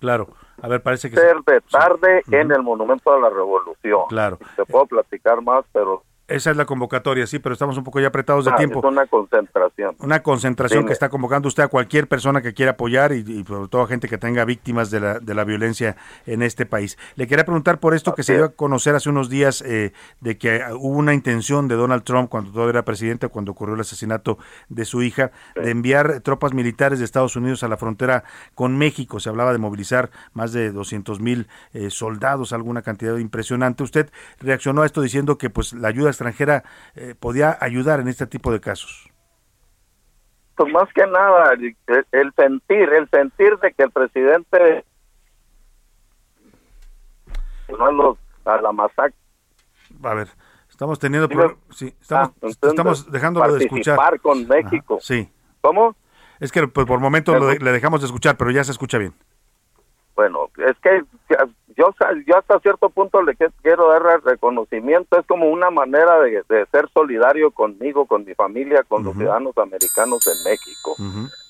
Claro. A ver, parece que... ser de tarde en el Monumento a la Revolución. Claro. Te puedo platicar más, pero Esa es la convocatoria, sí, pero estamos un poco ya apretados de ah, tiempo. es una concentración. Una concentración Dime. que está convocando usted a cualquier persona que quiera apoyar y, y sobre todo a gente que tenga víctimas de la, de la violencia en este país. Le quería preguntar por esto que se dio a conocer hace unos días eh, de que hubo una intención de Donald Trump cuando todavía era presidente, cuando ocurrió el asesinato de su hija, de enviar tropas militares de Estados Unidos a la frontera con México. Se hablaba de movilizar más de 200 mil eh, soldados, alguna cantidad impresionante. Usted reaccionó a esto diciendo que pues la ayuda extranjera eh, podía ayudar en este tipo de casos. Pues más que nada, el, el sentir, el sentir de que el presidente no a, los, a la masacre. A ver, estamos teniendo sí, estamos, Ah, estamos dejándolo de escuchar. con México. Ajá, sí. ¿Cómo? Es que pues, por momentos lo de- le dejamos de escuchar, pero ya se escucha bien. Bueno, es que yo, yo hasta cierto punto le quiero dar el reconocimiento, es como una manera de, de ser solidario conmigo, con mi familia, con los ciudadanos americanos en México.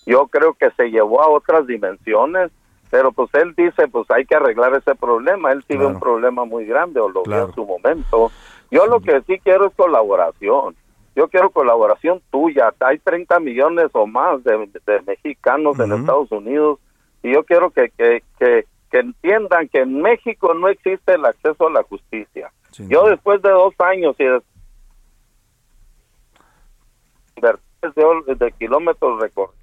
Yo creo que se llevó a otras dimensiones, pero pues él dice, pues hay que arreglar ese problema, él tiene un problema muy grande o lo vio en su momento. Yo lo que sí quiero es colaboración. Yo quiero colaboración tuya. Hay 30 millones o más de, de mexicanos en Estados Unidos y yo quiero que, que, que, que entiendan que en México no existe el acceso a la justicia. yo después de dos años y de, de, de kilómetros recorridos,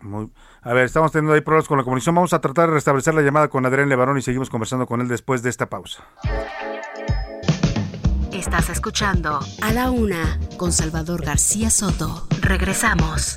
Muy- A ver, estamos teniendo ahí problemas con la comunicación. Vamos a tratar de restablecer la llamada con Adrián Levarón y seguimos conversando con él después de esta pausa. Estás escuchando A la Una con Salvador García Soto. Regresamos.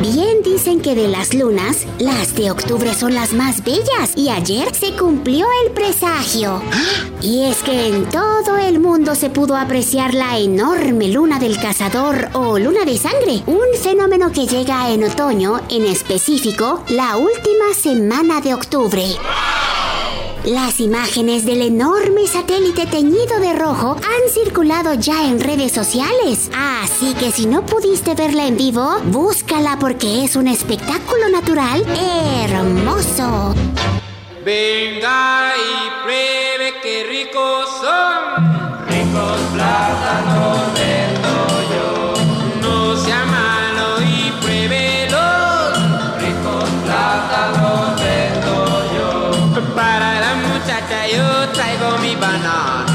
Bien dicen que de las lunas, las de octubre son las más bellas y ayer se cumplió el presagio. Y es que en todo el mundo se pudo apreciar la enorme luna del cazador o luna de sangre, un fenómeno que llega en otoño, en específico, la última semana de octubre. Las imágenes del enorme satélite teñido de rojo han circulado ya en redes sociales, así que si no pudiste verla en vivo, búscala porque es un espectáculo natural hermoso. Venga y pruebe qué ricos son. Ricos plátanos yo traigo mi banana.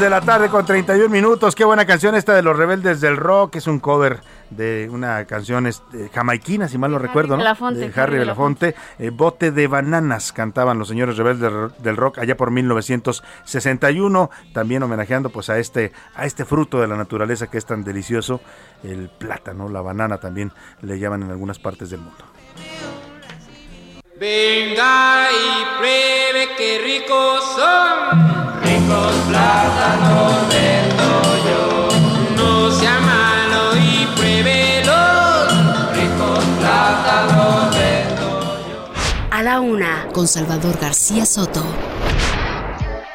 de la tarde con 31 minutos. Qué buena canción esta de los Rebeldes del Rock. Es un cover de una canción este, jamaiquina, si mal no recuerdo, ¿no? Belafonte, de Harry Belafonte. Eh, bote de bananas cantaban los señores Rebeldes del Rock allá por 1961. También homenajeando pues a este, a este fruto de la naturaleza que es tan delicioso, el plátano, la banana también le llaman en algunas partes del mundo. Venga y pruebe qué ricos son. Ricos plátanos vendo yo. No sea malo y pruébelos. Ricos plátanos vendo A la Una con Salvador García Soto.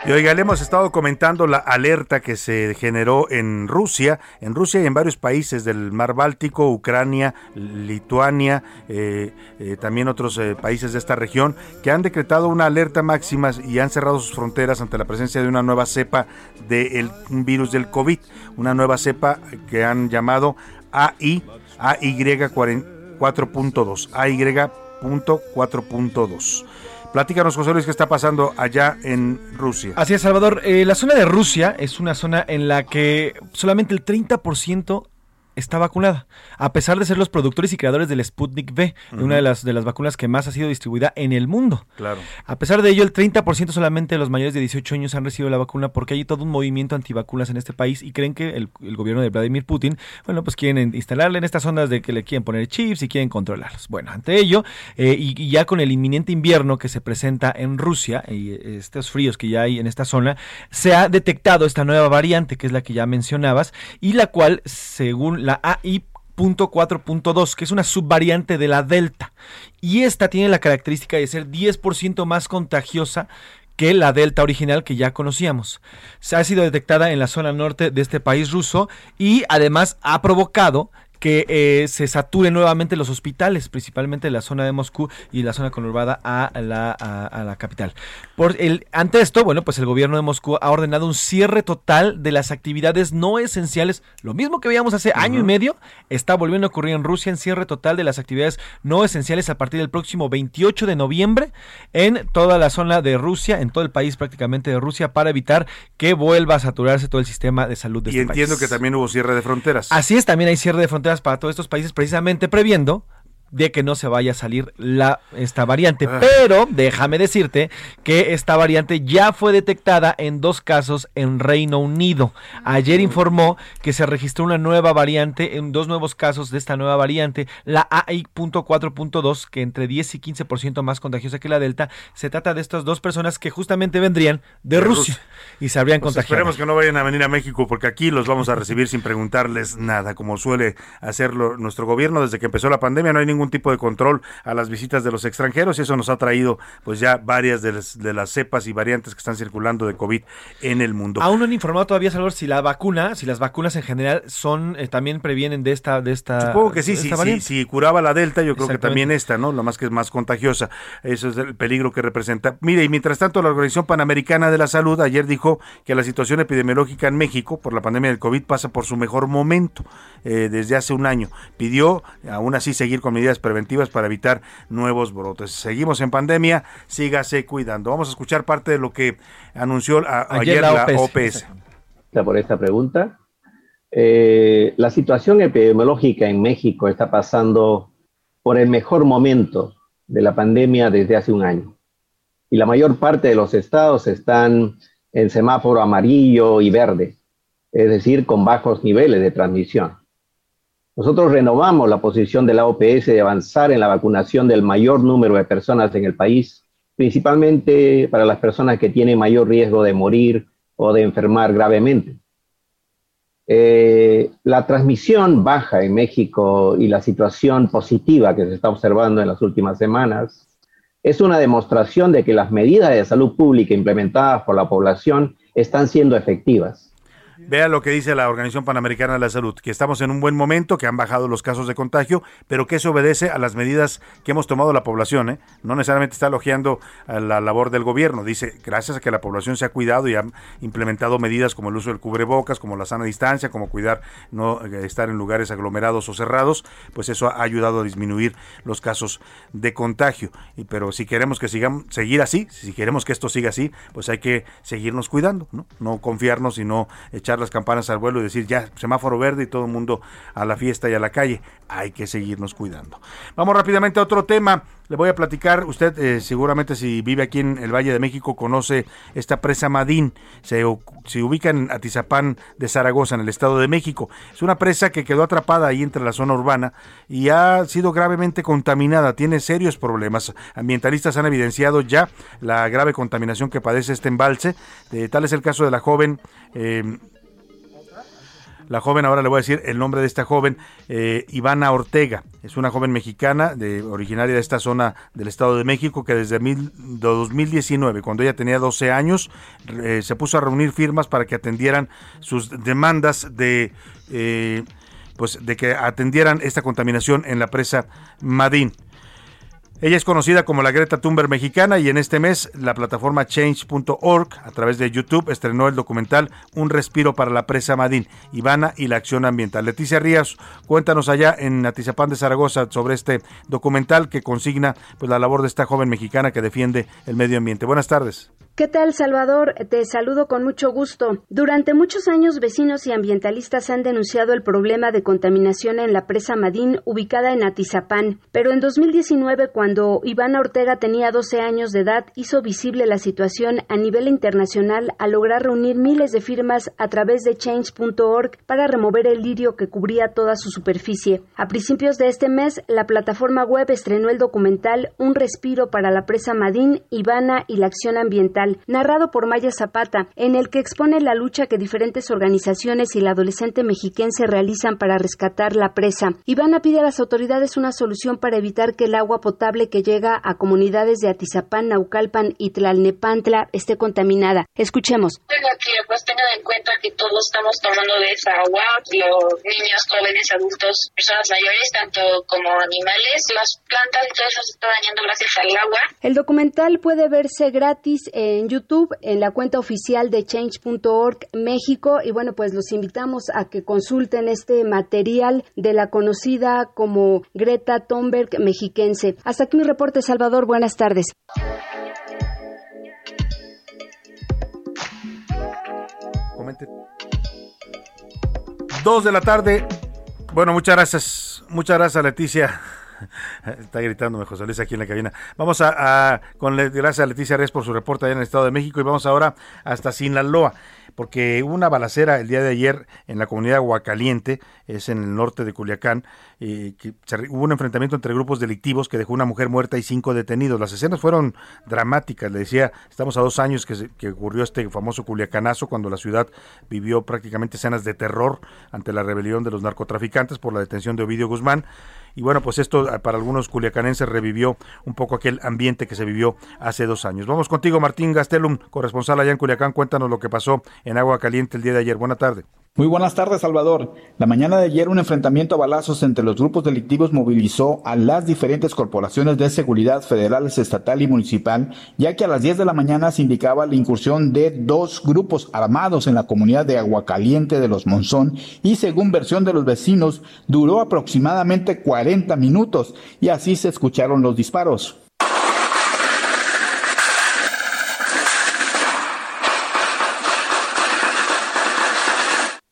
Y oiga, le hemos estado comentando la alerta que se generó en Rusia, en Rusia y en varios países del mar Báltico, Ucrania, Lituania, eh, eh, también otros eh, países de esta región, que han decretado una alerta máxima y han cerrado sus fronteras ante la presencia de una nueva cepa del virus del COVID, una nueva cepa que han llamado AI, AY 4.2, AY.4.2. Platícanos, José Luis, qué está pasando allá en Rusia. Así es, Salvador. Eh, la zona de Rusia es una zona en la que solamente el 30% está vacunada, a pesar de ser los productores y creadores del Sputnik V, una de las, de las vacunas que más ha sido distribuida en el mundo. Claro. A pesar de ello, el 30% solamente de los mayores de 18 años han recibido la vacuna porque hay todo un movimiento antivacunas en este país y creen que el, el gobierno de Vladimir Putin, bueno, pues quieren instalarle en estas ondas de que le quieren poner chips y quieren controlarlos. Bueno, ante ello, eh, y, y, ya con el inminente invierno que se presenta en Rusia y estos fríos que ya hay en esta zona, se ha detectado esta nueva variante, que es la que ya mencionabas, y la cual, según la AI.4.2, que es una subvariante de la Delta. Y esta tiene la característica de ser 10% más contagiosa que la delta original que ya conocíamos. Se ha sido detectada en la zona norte de este país ruso y además ha provocado que eh, se saturen nuevamente los hospitales, principalmente la zona de Moscú y la zona conurbada a la, a, a la capital. Por el, ante esto, bueno, pues el gobierno de Moscú ha ordenado un cierre total de las actividades no esenciales. Lo mismo que veíamos hace uh -huh. año y medio, está volviendo a ocurrir en Rusia en cierre total de las actividades no esenciales a partir del próximo 28 de noviembre en toda la zona de Rusia, en todo el país prácticamente de Rusia, para evitar que vuelva a saturarse todo el sistema de salud de y este entiendo país. que también hubo cierre de fronteras. Así es, también hay cierre de fronteras para todos estos países precisamente previendo de que no se vaya a salir la esta variante, Ah. pero déjame decirte que esta variante ya fue detectada en dos casos en Reino Unido. Ayer informó que se registró una nueva variante en dos nuevos casos de esta nueva variante, la AI.4.2, que entre 10 y 15% más contagiosa que la Delta. Se trata de estas dos personas que justamente vendrían de, De Rusia, Rusia. y se habrían Pues contagiado. esperemos que no vayan a venir a México porque aquí los vamos a recibir sin preguntarles nada, como suele hacerlo nuestro gobierno desde que empezó la pandemia. No hay ningún tipo de control a las visitas de los extranjeros y eso nos ha traído pues ya varias de las, de las cepas y variantes que están circulando de COVID en el mundo. Aún no han informado todavía, Salvador, si la vacuna, si las vacunas en general son eh, también previenen de esta de esta Supongo que sí, si, esta si, curaba la Delta, yo creo que también esta, ¿no? Lo más que es más contagiosa. Eso es el peligro que representa. Mire, y mientras tanto, la Organización Panamericana de la Salud ayer dijo que la situación epidemiológica en México por la pandemia del COVID pasa por su mejor momento eh, desde hace un año. Pidió, aún así, seguir con medidas preventivas para evitar nuevos brotes. Seguimos en pandemia, sígase cuidando. Vamos a escuchar parte de lo que anunció a- ayer, la OPS. por esta pregunta. Eh, la situación epidemiológica en México está pasando por el mejor momento de la pandemia desde hace un año. Y la mayor parte de los estados están en semáforo amarillo y verde, es decir, con bajos niveles de transmisión. Nosotros renovamos la posición de la OPS de avanzar en la vacunación del mayor número de personas en el país, principalmente para las personas que tienen mayor riesgo de morir o de enfermar gravemente. Eh, la transmisión baja en México y la situación positiva que se está observando en las últimas semanas es una demostración de que las medidas de salud pública implementadas por la población están siendo efectivas. Vea lo que dice la Organización Panamericana de la Salud, que estamos en un buen momento, que han bajado los casos de contagio, pero que eso obedece a las medidas que hemos tomado la población. ¿eh? No necesariamente está elogiando la labor del gobierno. Dice, gracias a que la población se ha cuidado y ha implementado medidas como el uso del cubrebocas, como la sana distancia, como cuidar no eh, estar en lugares aglomerados o cerrados, pues eso ha ayudado a disminuir los casos de contagio. Pero si queremos que sigamos seguir así, si queremos que esto siga así, pues hay que seguirnos cuidando, ¿no? No confiarnos y no echar las campanas al vuelo y decir ya semáforo verde y todo el mundo a la fiesta y a la calle. Hay que seguirnos cuidando. Vamos rápidamente a otro tema. Le voy a platicar, usted eh, seguramente si vive aquí en el Valle de México conoce esta presa Madín, se, se, ubica en Atizapán de Zaragoza, en el Estado de México. Es una presa que quedó atrapada ahí entre la zona urbana y ha sido gravemente contaminada, tiene serios problemas. Ambientalistas han evidenciado ya la grave contaminación que padece este embalse. Eh, tal es el caso de la joven... Eh, la joven, ahora le voy a decir el nombre de esta joven, eh, Ivana Ortega. Es una joven mexicana, de, originaria de esta zona del Estado de México, que desde mil, 2019, cuando ella tenía 12 años, eh, se puso a reunir firmas para que atendieran sus demandas de... Eh, pues de que atendieran esta contaminación en la presa Madín. Ella es conocida como la Greta Thunberg mexicana y en este mes la plataforma change.org a través de YouTube estrenó el documental Un respiro para la presa Madín, Ivana y la acción ambiental. Leticia Rías, cuéntanos allá en Atizapán de Zaragoza sobre este documental que consigna pues la labor de esta joven mexicana que defiende el medio ambiente. Buenas tardes. ¿Qué tal, Salvador? Te saludo con mucho gusto. Durante muchos años, vecinos y ambientalistas han denunciado el problema de contaminación en la presa Madín, ubicada en Atizapán. Pero en 2019, cuando Ivana Ortega tenía 12 años de edad, hizo visible la situación a nivel internacional al lograr reunir miles de firmas a través de change.org para remover el lirio que cubría toda su superficie. A principios de este mes, la plataforma web estrenó el documental Un respiro para la presa Madín, Ivana y la acción ambiental narrado por Maya Zapata, en el que expone la lucha que diferentes organizaciones y la adolescente mexiquense realizan para rescatar la presa. Ivana pide a las autoridades una solución para evitar que el agua potable que llega a comunidades de Atizapán, Naucalpan y Tlalnepantla esté contaminada. Escuchemos. que pues tengan en cuenta que todos estamos tomando de esa agua, los niños, jóvenes, adultos, personas mayores, tanto como animales, las plantas y todo eso se está dañando gracias al agua. El documental puede verse gratis en en YouTube, en la cuenta oficial de change.org México. Y bueno, pues los invitamos a que consulten este material de la conocida como Greta Thunberg mexiquense. Hasta aquí mi reporte, Salvador. Buenas tardes. Comente. Dos de la tarde. Bueno, muchas gracias. Muchas gracias, Leticia. Está gritándome José Luis aquí en la cabina. Vamos a, con gracias a Leticia Reyes por su reporte allá en el Estado de México y vamos ahora hasta Sinaloa, porque hubo una balacera el día de ayer en la comunidad Aguacaliente, es en el norte de Culiacán, y que hubo un enfrentamiento entre grupos delictivos que dejó una mujer muerta y cinco detenidos. Las escenas fueron dramáticas, le decía, estamos a dos años que, que ocurrió este famoso Culiacanazo, cuando la ciudad vivió prácticamente escenas de terror ante la rebelión de los narcotraficantes por la detención de Ovidio Guzmán. Y bueno, pues esto ah, para algunos culiacanenses revivió un poco aquel ambiente que se vivió hace dos años. Vamos contigo, Martín Gastelum, corresponsal allá en Culiacán. Cuéntanos lo que pasó en Agua Caliente el día de ayer. Buena tarde. Muy buenas tardes, Salvador. La mañana de ayer un enfrentamiento a balazos entre los grupos delictivos movilizó a las diferentes corporaciones de seguridad federales, estatal y municipal, ya que a las 10 de la mañana se indicaba la incursión de dos grupos armados en la comunidad de Aguacaliente de los Monzón y según versión de los vecinos duró aproximadamente 40 minutos y así se escucharon los disparos.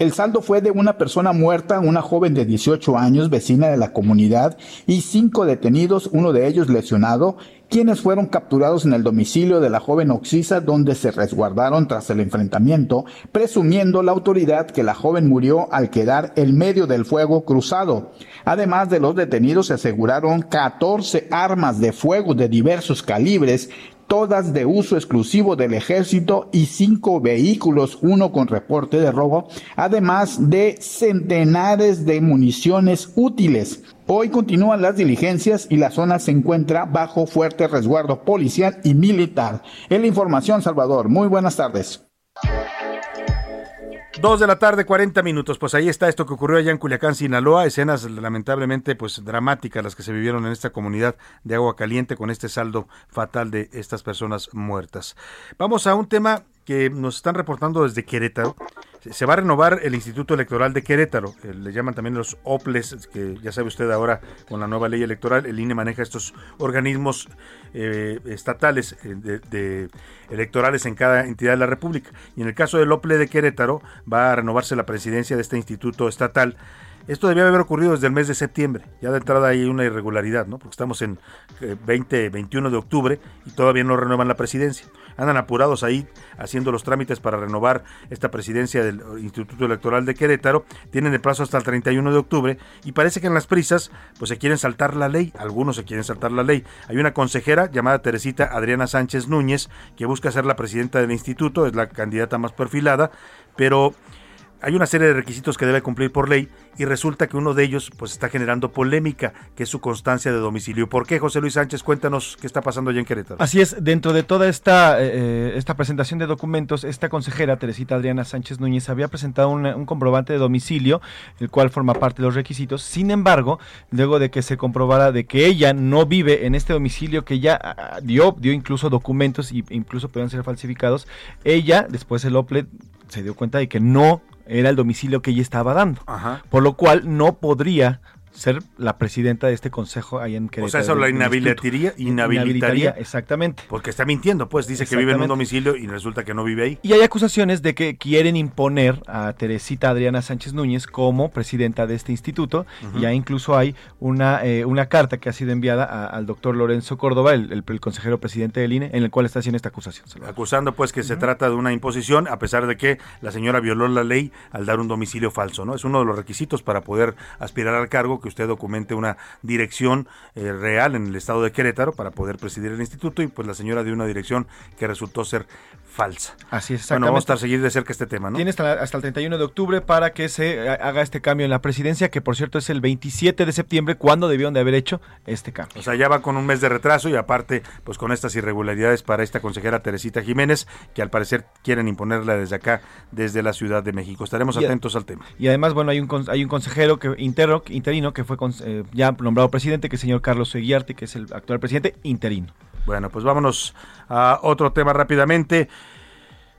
El saldo fue de una persona muerta, una joven de 18 años, vecina de la comunidad, y cinco detenidos, uno de ellos lesionado, quienes fueron capturados en el domicilio de la joven Oxisa, donde se resguardaron tras el enfrentamiento, presumiendo la autoridad que la joven murió al quedar en medio del fuego cruzado. Además de los detenidos, se aseguraron 14 armas de fuego de diversos calibres, todas de uso exclusivo del ejército y cinco vehículos, uno con reporte de robo, además de centenares de municiones útiles. Hoy continúan las diligencias y la zona se encuentra bajo fuerte resguardo policial y militar. En la información, Salvador, muy buenas tardes. Dos de la tarde, 40 minutos. Pues ahí está esto que ocurrió allá en Culiacán, Sinaloa. Escenas lamentablemente pues dramáticas las que se vivieron en esta comunidad de agua caliente con este saldo fatal de estas personas muertas. Vamos a un tema que nos están reportando desde Querétaro se va a renovar el Instituto Electoral de Querétaro, eh, le llaman también los OPLES, que ya sabe usted ahora con la nueva ley electoral, el INE maneja estos organismos eh, estatales eh, de, electorales en cada entidad de la República. Y en el caso del OPLE de Querétaro va a renovarse la presidencia de este instituto estatal. Esto debía haber ocurrido desde el mes de septiembre. Ya de entrada hay una irregularidad, ¿no? Porque estamos en 20, 21 de octubre y todavía no renuevan la presidencia andan apurados ahí haciendo los trámites para renovar esta presidencia del Instituto Electoral de Querétaro. Tienen el plazo hasta el 31 de octubre y parece que en las prisas pues se quieren saltar la ley, algunos se quieren saltar la ley. Hay una consejera llamada Teresita Adriana Sánchez Núñez que busca ser la presidenta del instituto, es la candidata más perfilada, pero hay una serie de requisitos que debe cumplir por ley y resulta que uno de ellos pues está generando polémica, que es su constancia de domicilio. ¿Por qué, José Luis Sánchez? Cuéntanos qué está pasando allá en Querétaro. Así es, dentro de toda esta, eh, esta presentación de documentos, esta consejera, Teresita Adriana Sánchez Núñez, había presentado un comprobante de domicilio, el cual forma parte de los requisitos. Sin embargo, luego de que se comprobara de que ella no vive en este domicilio, que ella ah, dio, dio incluso documentos y incluso pueden ser falsificados, ella, después el OPLE, se dio cuenta de que no era el domicilio que ella estaba dando. Ajá. Por lo cual no podría ser la presidenta de este consejo ahí en O Querétaro. sea, eso del inhabilitaría, inhabilitaría. Exactamente. Porque está mintiendo, pues dice que vive en un domicilio y resulta que no vive ahí. Y hay acusaciones de que quieren imponer a Teresita Adriana Sánchez Núñez como presidenta de este instituto. Ujú. Y ya incluso hay una, eh, una carta que ha sido enviada a- al doctor Lorenzo Córdoba, el, el- el consejero presidente del INE, en el cual está haciendo esta acusación. Acusando pues que se trata de una imposición, a pesar de que la señora violó la ley al dar un domicilio falso, ¿no? Es uno de los requisitos para poder aspirar al cargo, que usted documente una dirección eh, real en el estado de Querétaro para poder presidir el instituto y pues la señora dio una dirección que resultó ser falsa. Así es, Bueno, vamos a estar seguir de cerca este tema, ¿no? Tiene hasta, hasta el 31 de octubre para que se ha- haga este cambio en la presidencia, que por cierto es el 27 de septiembre, cuando debieron de haber hecho este cambio. O sea, ya va con un mes de retraso y aparte, pues con estas irregularidades para esta consejera Teresita Jiménez, que al parecer quieren imponerla desde acá, desde la Ciudad de México. Estaremos Y- atentos al tema. Y además, bueno, hay un, hay un consejero que interno, interino que fue eh, ya nombrado presidente, que es el señor Carlos Seguiarte, que es el actual presidente interino. Bueno, pues vámonos a otro tema rápidamente.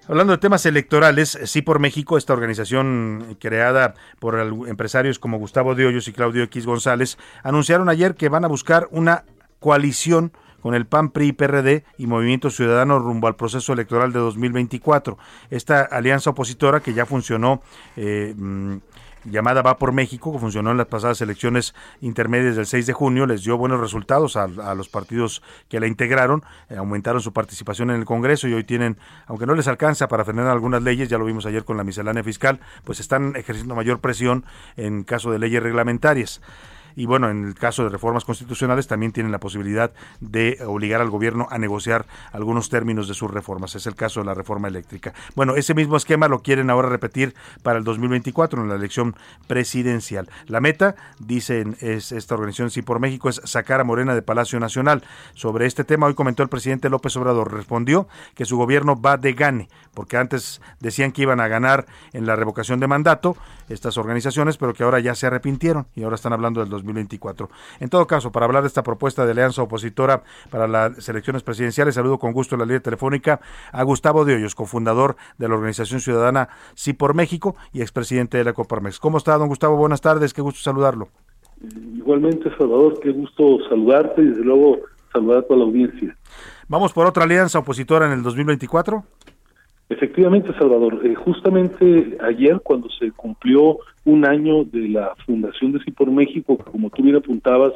Hablando de temas electorales, Sí por México, esta organización creada por empresarios como Gustavo de Hoyos y Claudio X González, anunciaron ayer que van a buscar una coalición con el PAN, PRI, PRD y Movimiento Ciudadano rumbo al proceso electoral de 2024. Esta alianza opositora que ya funcionó eh, mm, llamada Va por México, que funcionó en las pasadas elecciones intermedias del 6 de junio, les dio buenos resultados a, los partidos que la integraron, eh, aumentaron su participación en el Congreso y hoy tienen, aunque no les alcanza para frenar algunas leyes, ya lo vimos ayer con la miscelánea fiscal, pues están ejerciendo mayor presión en caso de leyes reglamentarias. Y bueno, en el caso de reformas constitucionales también tienen la posibilidad de obligar al gobierno a negociar algunos términos de sus reformas. Es el caso de la reforma eléctrica. Bueno, ese mismo esquema lo quieren ahora repetir para el 2024 en la elección presidencial. La meta, dicen es esta organización Sí por México, es sacar a Morena de Palacio Nacional. Sobre este tema hoy comentó el presidente López Obrador. Respondió que su gobierno va de gane, porque antes decían que iban a ganar en la revocación de mandato estas organizaciones, pero que ahora ya se arrepintieron y ahora están hablando del 2024. En todo caso, para hablar de esta propuesta de alianza opositora para las elecciones presidenciales, saludo con gusto en la línea telefónica a Gustavo de Hoyos, cofundador de la organización ciudadana Sí por México y expresidente de la Coparmex. ¿Cómo está, don Gustavo? Buenas tardes, qué gusto saludarlo. Igualmente, Salvador, qué gusto saludarte y desde luego saludar a toda la audiencia. ¿Vamos por otra alianza opositora en el 2024? Efectivamente, Salvador, eh, justamente ayer cuando se cumplió un año de la fundación de Sí por México, como tú bien apuntabas,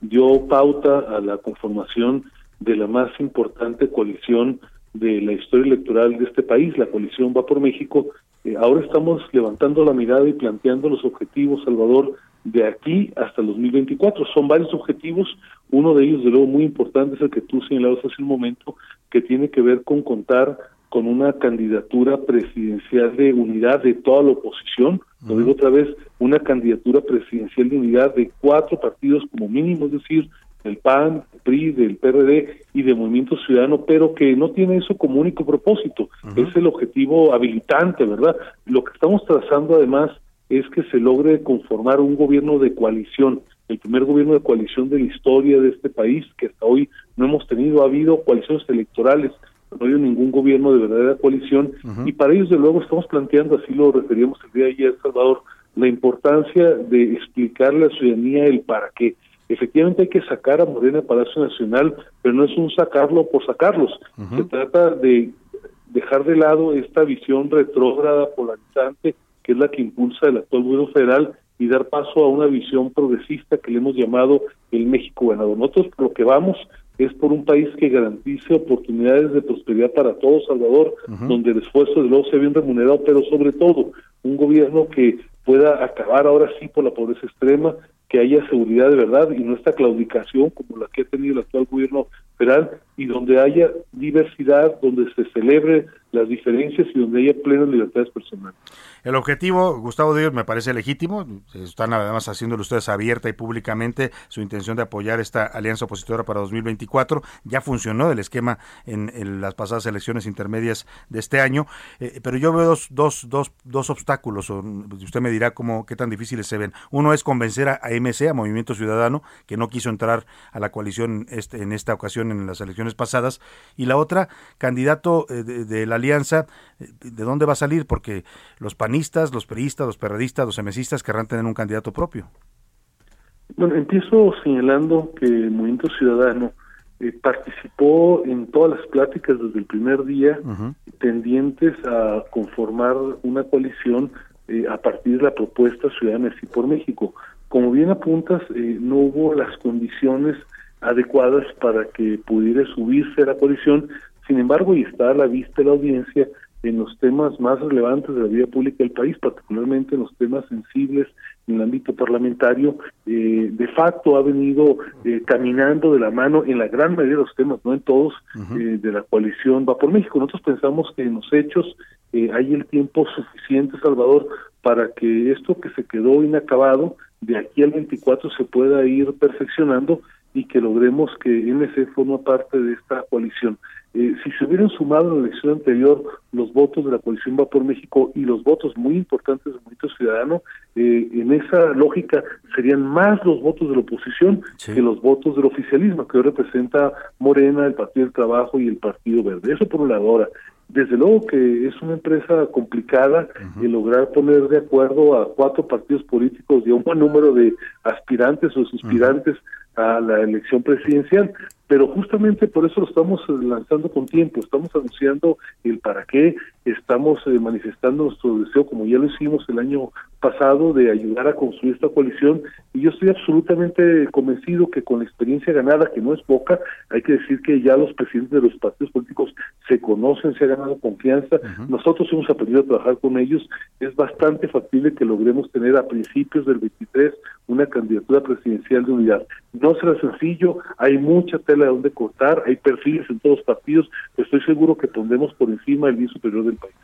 dio pauta a la conformación de la más importante coalición de la historia electoral de este país, la coalición Va por México. Eh, ahora estamos levantando la mirada y planteando los objetivos, Salvador, de aquí hasta el 2024. Son varios objetivos, uno de ellos, de luego, muy importante es el que tú señalabas hace un momento, que tiene que ver con contar con una candidatura presidencial de unidad de toda la oposición, lo digo otra vez, una candidatura presidencial de unidad de cuatro partidos como mínimo, es decir, del PAN, del PRI, del PRD y de Movimiento Ciudadano, pero que no tiene eso como único propósito, es el objetivo habilitante, ¿verdad? Lo que estamos trazando además es que se logre conformar un gobierno de coalición, el primer gobierno de coalición de la historia de este país, que hasta hoy no hemos tenido, ha habido coaliciones electorales, no ha habido ningún gobierno de verdadera coalición, y para ellos de luego estamos planteando, así lo referíamos el día de ayer, Salvador, la importancia de explicarle a la ciudadanía el para qué. Efectivamente hay que sacar a Morena de Palacio Nacional, pero no es un sacarlo por sacarlos. Se trata de dejar de lado esta visión retrógrada, polarizante, que es la que impulsa el actual gobierno federal, y dar paso a una visión progresista que le hemos llamado el México ganador. Nosotros por lo que vamos es por un país que garantice oportunidades de prosperidad para todos, Salvador, donde el esfuerzo de luego sea bien remunerado, pero sobre todo un gobierno que pueda acabar ahora sí por la pobreza extrema, que haya seguridad de verdad y no esta claudicación como la que ha tenido el actual gobierno federal y donde haya diversidad, donde se celebre las diferencias y donde haya plenas libertades personales. El objetivo, Gustavo Díaz, me parece legítimo. Están además haciéndolo ustedes abierta y públicamente su intención de apoyar esta alianza opositora para 2024. Ya funcionó el esquema en, las pasadas elecciones intermedias de este año. Eh, pero yo veo dos, dos, dos, dos obstáculos. usted me dirá cómo, qué tan difíciles se ven. Uno es convencer a, MC, a Movimiento Ciudadano, que no quiso entrar a la coalición este, en esta ocasión en las elecciones pasadas. Y la otra, candidato eh, de, la alianza, eh, ¿de dónde va a salir? Porque los panistas los periodistas, los perredistas, los emesistas querrán tener un candidato propio. Bueno, empiezo señalando que el Movimiento Ciudadano eh, participó en todas las pláticas desde el primer día tendientes a conformar una coalición eh, a partir de la propuesta Ciudadana Sí por México. Como bien apuntas, eh, no hubo las condiciones adecuadas para que pudiera subirse a la coalición, sin embargo, y está a la vista de la audiencia, en los temas más relevantes de la vida pública del país, particularmente en los temas sensibles en el ámbito parlamentario, eh, de facto ha venido eh, caminando de la mano en la gran mayoría de los temas, no en todos, eh, de la coalición Va por México. Nosotros pensamos que en los hechos hay el tiempo suficiente, Salvador, para que esto que se quedó inacabado, de aquí al 24 se pueda ir perfeccionando y que logremos que MC forma parte de esta coalición. Eh, si se hubieran sumado en la elección anterior los votos de la coalición Va por México y los votos muy importantes del Movimiento Ciudadano, eh, en esa lógica serían más los votos de la oposición que los votos del oficialismo, que hoy representa Morena, el Partido del Trabajo y el Partido Verde. Eso por un lado. Ahora, desde luego que es una empresa complicada el lograr poner de acuerdo a cuatro partidos políticos y a un buen número de aspirantes o suspirantes a la elección presidencial, pero justamente por eso lo estamos lanzando con tiempo, estamos anunciando el para qué, estamos eh, manifestando nuestro deseo, como ya lo hicimos el año pasado, de ayudar a construir esta coalición, y yo estoy absolutamente convencido que con la experiencia ganada, que no es poca, hay que decir que ya los presidentes de los partidos políticos se conocen, se ha ganado confianza, nosotros hemos aprendido a trabajar con ellos, es bastante factible que logremos tener a principios del 23 una candidatura presidencial de unidad. No será sencillo, hay mucha tela de donde cortar, hay perfiles en todos los partidos, pero estoy seguro que pondremos por encima el bien superior del país.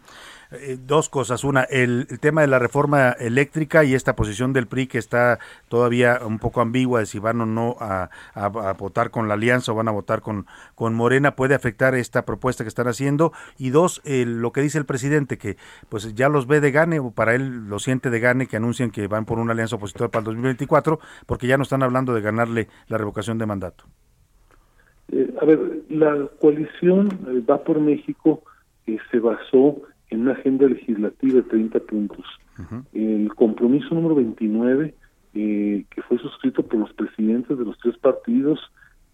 Eh, dos cosas. Una, el, tema de la reforma eléctrica y esta posición del PRI que está todavía un poco ambigua de si van o no a, votar con la alianza o van a votar con, con Morena, puede afectar esta propuesta que están haciendo. Y dos, lo que dice el presidente, que pues ya los ve de gane, o para él lo siente de gane, que anuncian que van por una alianza opositora para el 2024, porque ya no están hablando de ganarle la revocación de mandato. Eh, a ver, la coalición eh, Va por México se basó en una agenda legislativa de 30 puntos. El compromiso número 29, eh, que fue suscrito por los presidentes de los tres partidos,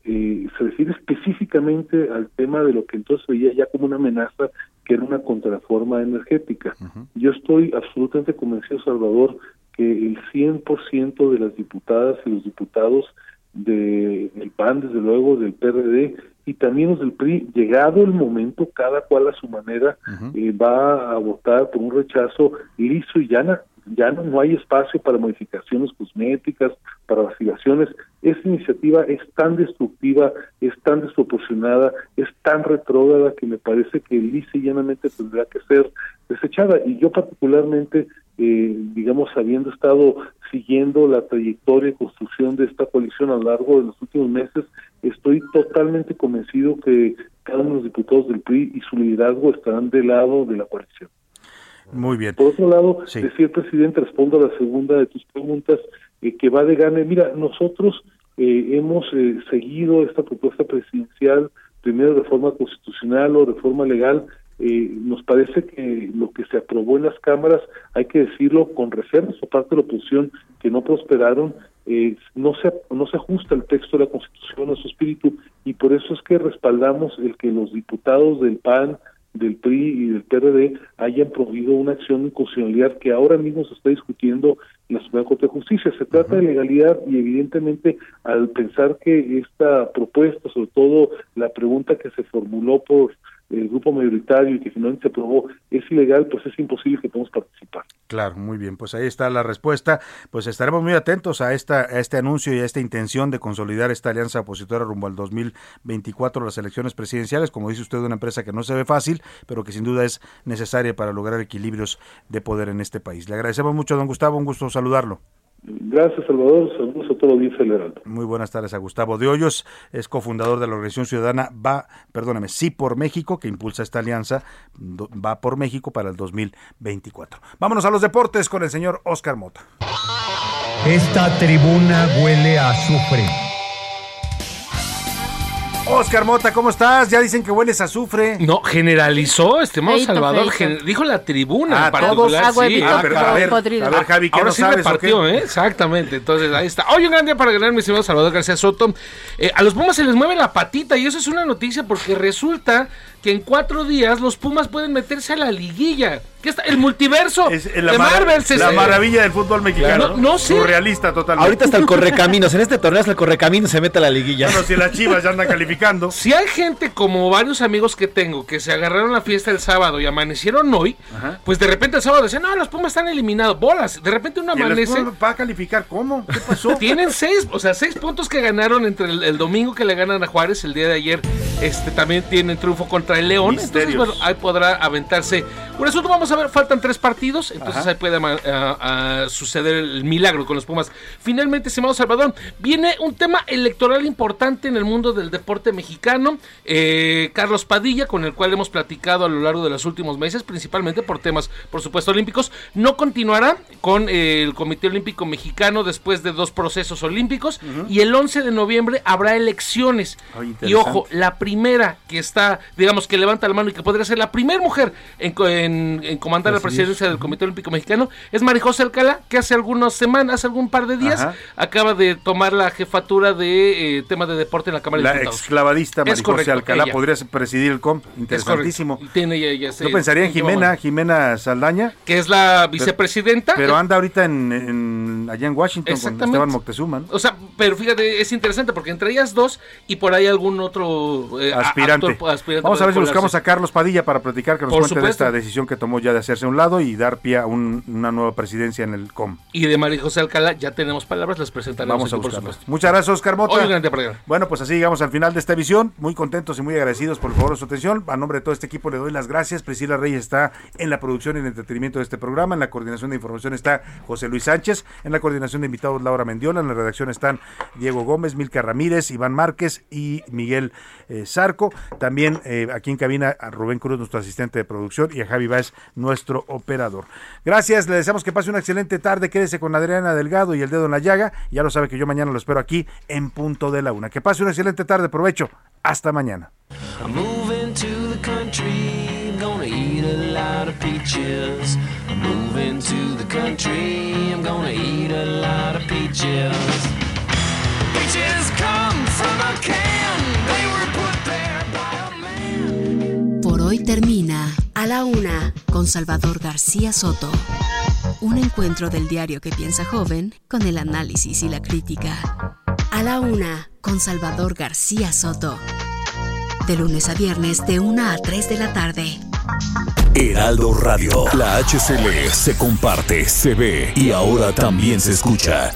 eh, se refiere específicamente al tema de lo que entonces veía ya como una amenaza, que era una contrarreforma energética. Yo estoy absolutamente convencido, Salvador, que el 100% de las diputadas y los diputados de, del PAN, desde luego, del PRD y también los del PRI, llegado el momento, cada cual a su manera eh, va a votar por un rechazo liso y llana. Ya no, hay espacio para modificaciones cosméticas, para vacilaciones. Esta iniciativa es tan destructiva, es tan desproporcionada, es tan retrógrada que me parece que lisa y llanamente tendrá que ser desechada. Y yo particularmente eh, digamos, habiendo estado siguiendo la trayectoria y construcción de esta coalición a lo largo de los últimos meses, estoy totalmente convencido que cada uno de los diputados del PRI y su liderazgo estarán del lado de la coalición. Muy bien. Por otro lado, decía presidente, respondo a la segunda de tus preguntas, eh, que va de gane. Mira, nosotros eh, hemos seguido esta propuesta presidencial, primero de reforma constitucional o reforma legal, eh, nos parece que lo que se aprobó en las cámaras, hay que decirlo con reservas por parte de la oposición que no prosperaron, eh, no se no se ajusta el texto de la Constitución a su espíritu y por eso es que respaldamos el que los diputados del PAN, del PRI y del PRD hayan prohibido una acción de inconstitucionalidad que ahora mismo se está discutiendo en la Suprema Corte de Justicia. Se trata de legalidad y evidentemente al pensar que esta propuesta, sobre todo la pregunta que se formuló por el grupo mayoritario y que finalmente se aprobó es ilegal, pues es imposible que podamos participar. Claro, muy bien, pues ahí está la respuesta. Pues estaremos muy atentos a, esta, a este anuncio y a esta intención de consolidar esta alianza opositora rumbo al 2024, las elecciones presidenciales. Como dice usted, una empresa que no se ve fácil, pero que sin duda es necesaria para lograr equilibrios de poder en este país. Le agradecemos mucho, don Gustavo, un gusto saludarlo. Gracias, Salvador. Saludos a todo el federal. Muy buenas tardes a Gustavo de Hoyos, es cofundador de la organización ciudadana Va, perdóname, Sí por México, que impulsa esta alianza Va por México para el 2024. Vámonos a los deportes con el señor Oscar Mota. Esta tribuna huele a azufre. Oscar Mota, ¿cómo estás? Ya dicen que hueles a azufre. No, generalizó, estimado Feito, Salvador. feito. gen- dijo la tribuna Ah, en particular. todos. sí, Ah, pero a ver, podrido. a ver, Javi, ¿qué Ahora no sí sabes partió? ¿eh? Exactamente. Entonces, ahí está. Hoy un gran día para ganar, mi estimado Salvador García Soto. Eh, a los Pumas se les mueve la patita y eso es una noticia porque resulta que en cuatro días los Pumas pueden meterse a la liguilla. ¿Qué está? El multiverso La, de Marvel. se- la maravilla del fútbol mexicano. No, no sé. Surrealista totalmente. Ahorita está el correcaminos. En este torneo hasta el correcaminos se mete a la liguilla. Bueno, si las chivas ya andan calificando. Si hay gente como varios amigos que tengo que se agarraron la fiesta el sábado y amanecieron hoy, pues de repente el sábado dicen, no, los Pumas están eliminados, bolas. De repente uno ¿Y el amanece. Pumas va a calificar cómo? ¿Qué pasó? Tienen seis, o sea, seis puntos que ganaron entre el, el domingo que le ganan a Juárez el día de ayer. Este también tienen triunfo contra el León. Misterios. Entonces, bueno, ahí podrá aventarse. Un asunto, vamos a ver, faltan tres partidos. Entonces Ajá. ahí puede ama- a- a suceder el milagro con los Pumas. Finalmente, estimado Salvador, viene un tema electoral importante en el mundo del deporte mexicano. Eh, Carlos Padilla, con el cual hemos platicado a lo largo de los últimos meses, principalmente por temas, por supuesto, olímpicos, no continuará con eh, el Comité Olímpico Mexicano después de dos procesos olímpicos. Y el 11 de noviembre habrá elecciones. Ay, y ojo, la primera que está, digamos, que levanta la mano y que podría ser la primera mujer en, co- en- en comandar la presidencia del Comité Olímpico Mexicano es Marijose Alcalá, que hace algunas semanas, hace algún par de días, Ajá. acaba de tomar la jefatura de eh, tema de deporte en la Cámara La de Diputados. exclavadista Es María José correcto, Alcalá ella. podría presidir el COM. Es Interesantísimo. Tiene ella- Yo pensaría en Jimena. Jimena Saldaña. Que es la vicepresidenta. Pero anda ahorita en, en- allá en Washington con. Esteban Moctezuma. ¿no? O sea, pero fíjate, es interesante porque entre ellas dos y por ahí algún otro eh, Aspirante. actor- aspirante Vamos a ver si puede buscamos a Carlos Padilla para platicar que nos Por cuente de esta decisión que tomó ya de hacerse a un lado y dar pie a un- una nueva presidencia en el COM. Y de María José Alcalá ya tenemos palabras, las presentaremos Vamos a aquí, por supuesto. Muchas gracias, Oscar Mota. Hoy. Bueno, pues así llegamos al final de esta visión. Muy contentos y muy agradecidos por el favor de su atención. A nombre de todo este equipo le doy las gracias. Priscila Reyes está en la producción y en el entretenimiento de este programa. En la coordinación de información está José Luis Sánchez. En la coordinación de invitados Laura Mendiola. En la redacción están Diego Gómez, Milka Ramírez, Iván Márquez y Miguel eh, Zarco. También eh, aquí en cabina a Rubén Cruz, nuestro asistente de producción, y a Javi Báez, nuestro operador. Gracias, le deseamos que pase una excelente tarde. Quédese con Adriana Delgado y el dedo en la llaga. Ya lo sabe que yo mañana lo espero aquí en punto de la una. Que pase una excelente tarde. Provecho. Hasta mañana. I'm moving to the country, termina A la Una con Salvador García Soto. Un encuentro del diario que piensa joven con el análisis y la crítica. A la Una con Salvador García Soto. De lunes a viernes de 1 a 3 de la tarde. Heraldo Radio. La HCL se comparte, se ve y ahora también se escucha.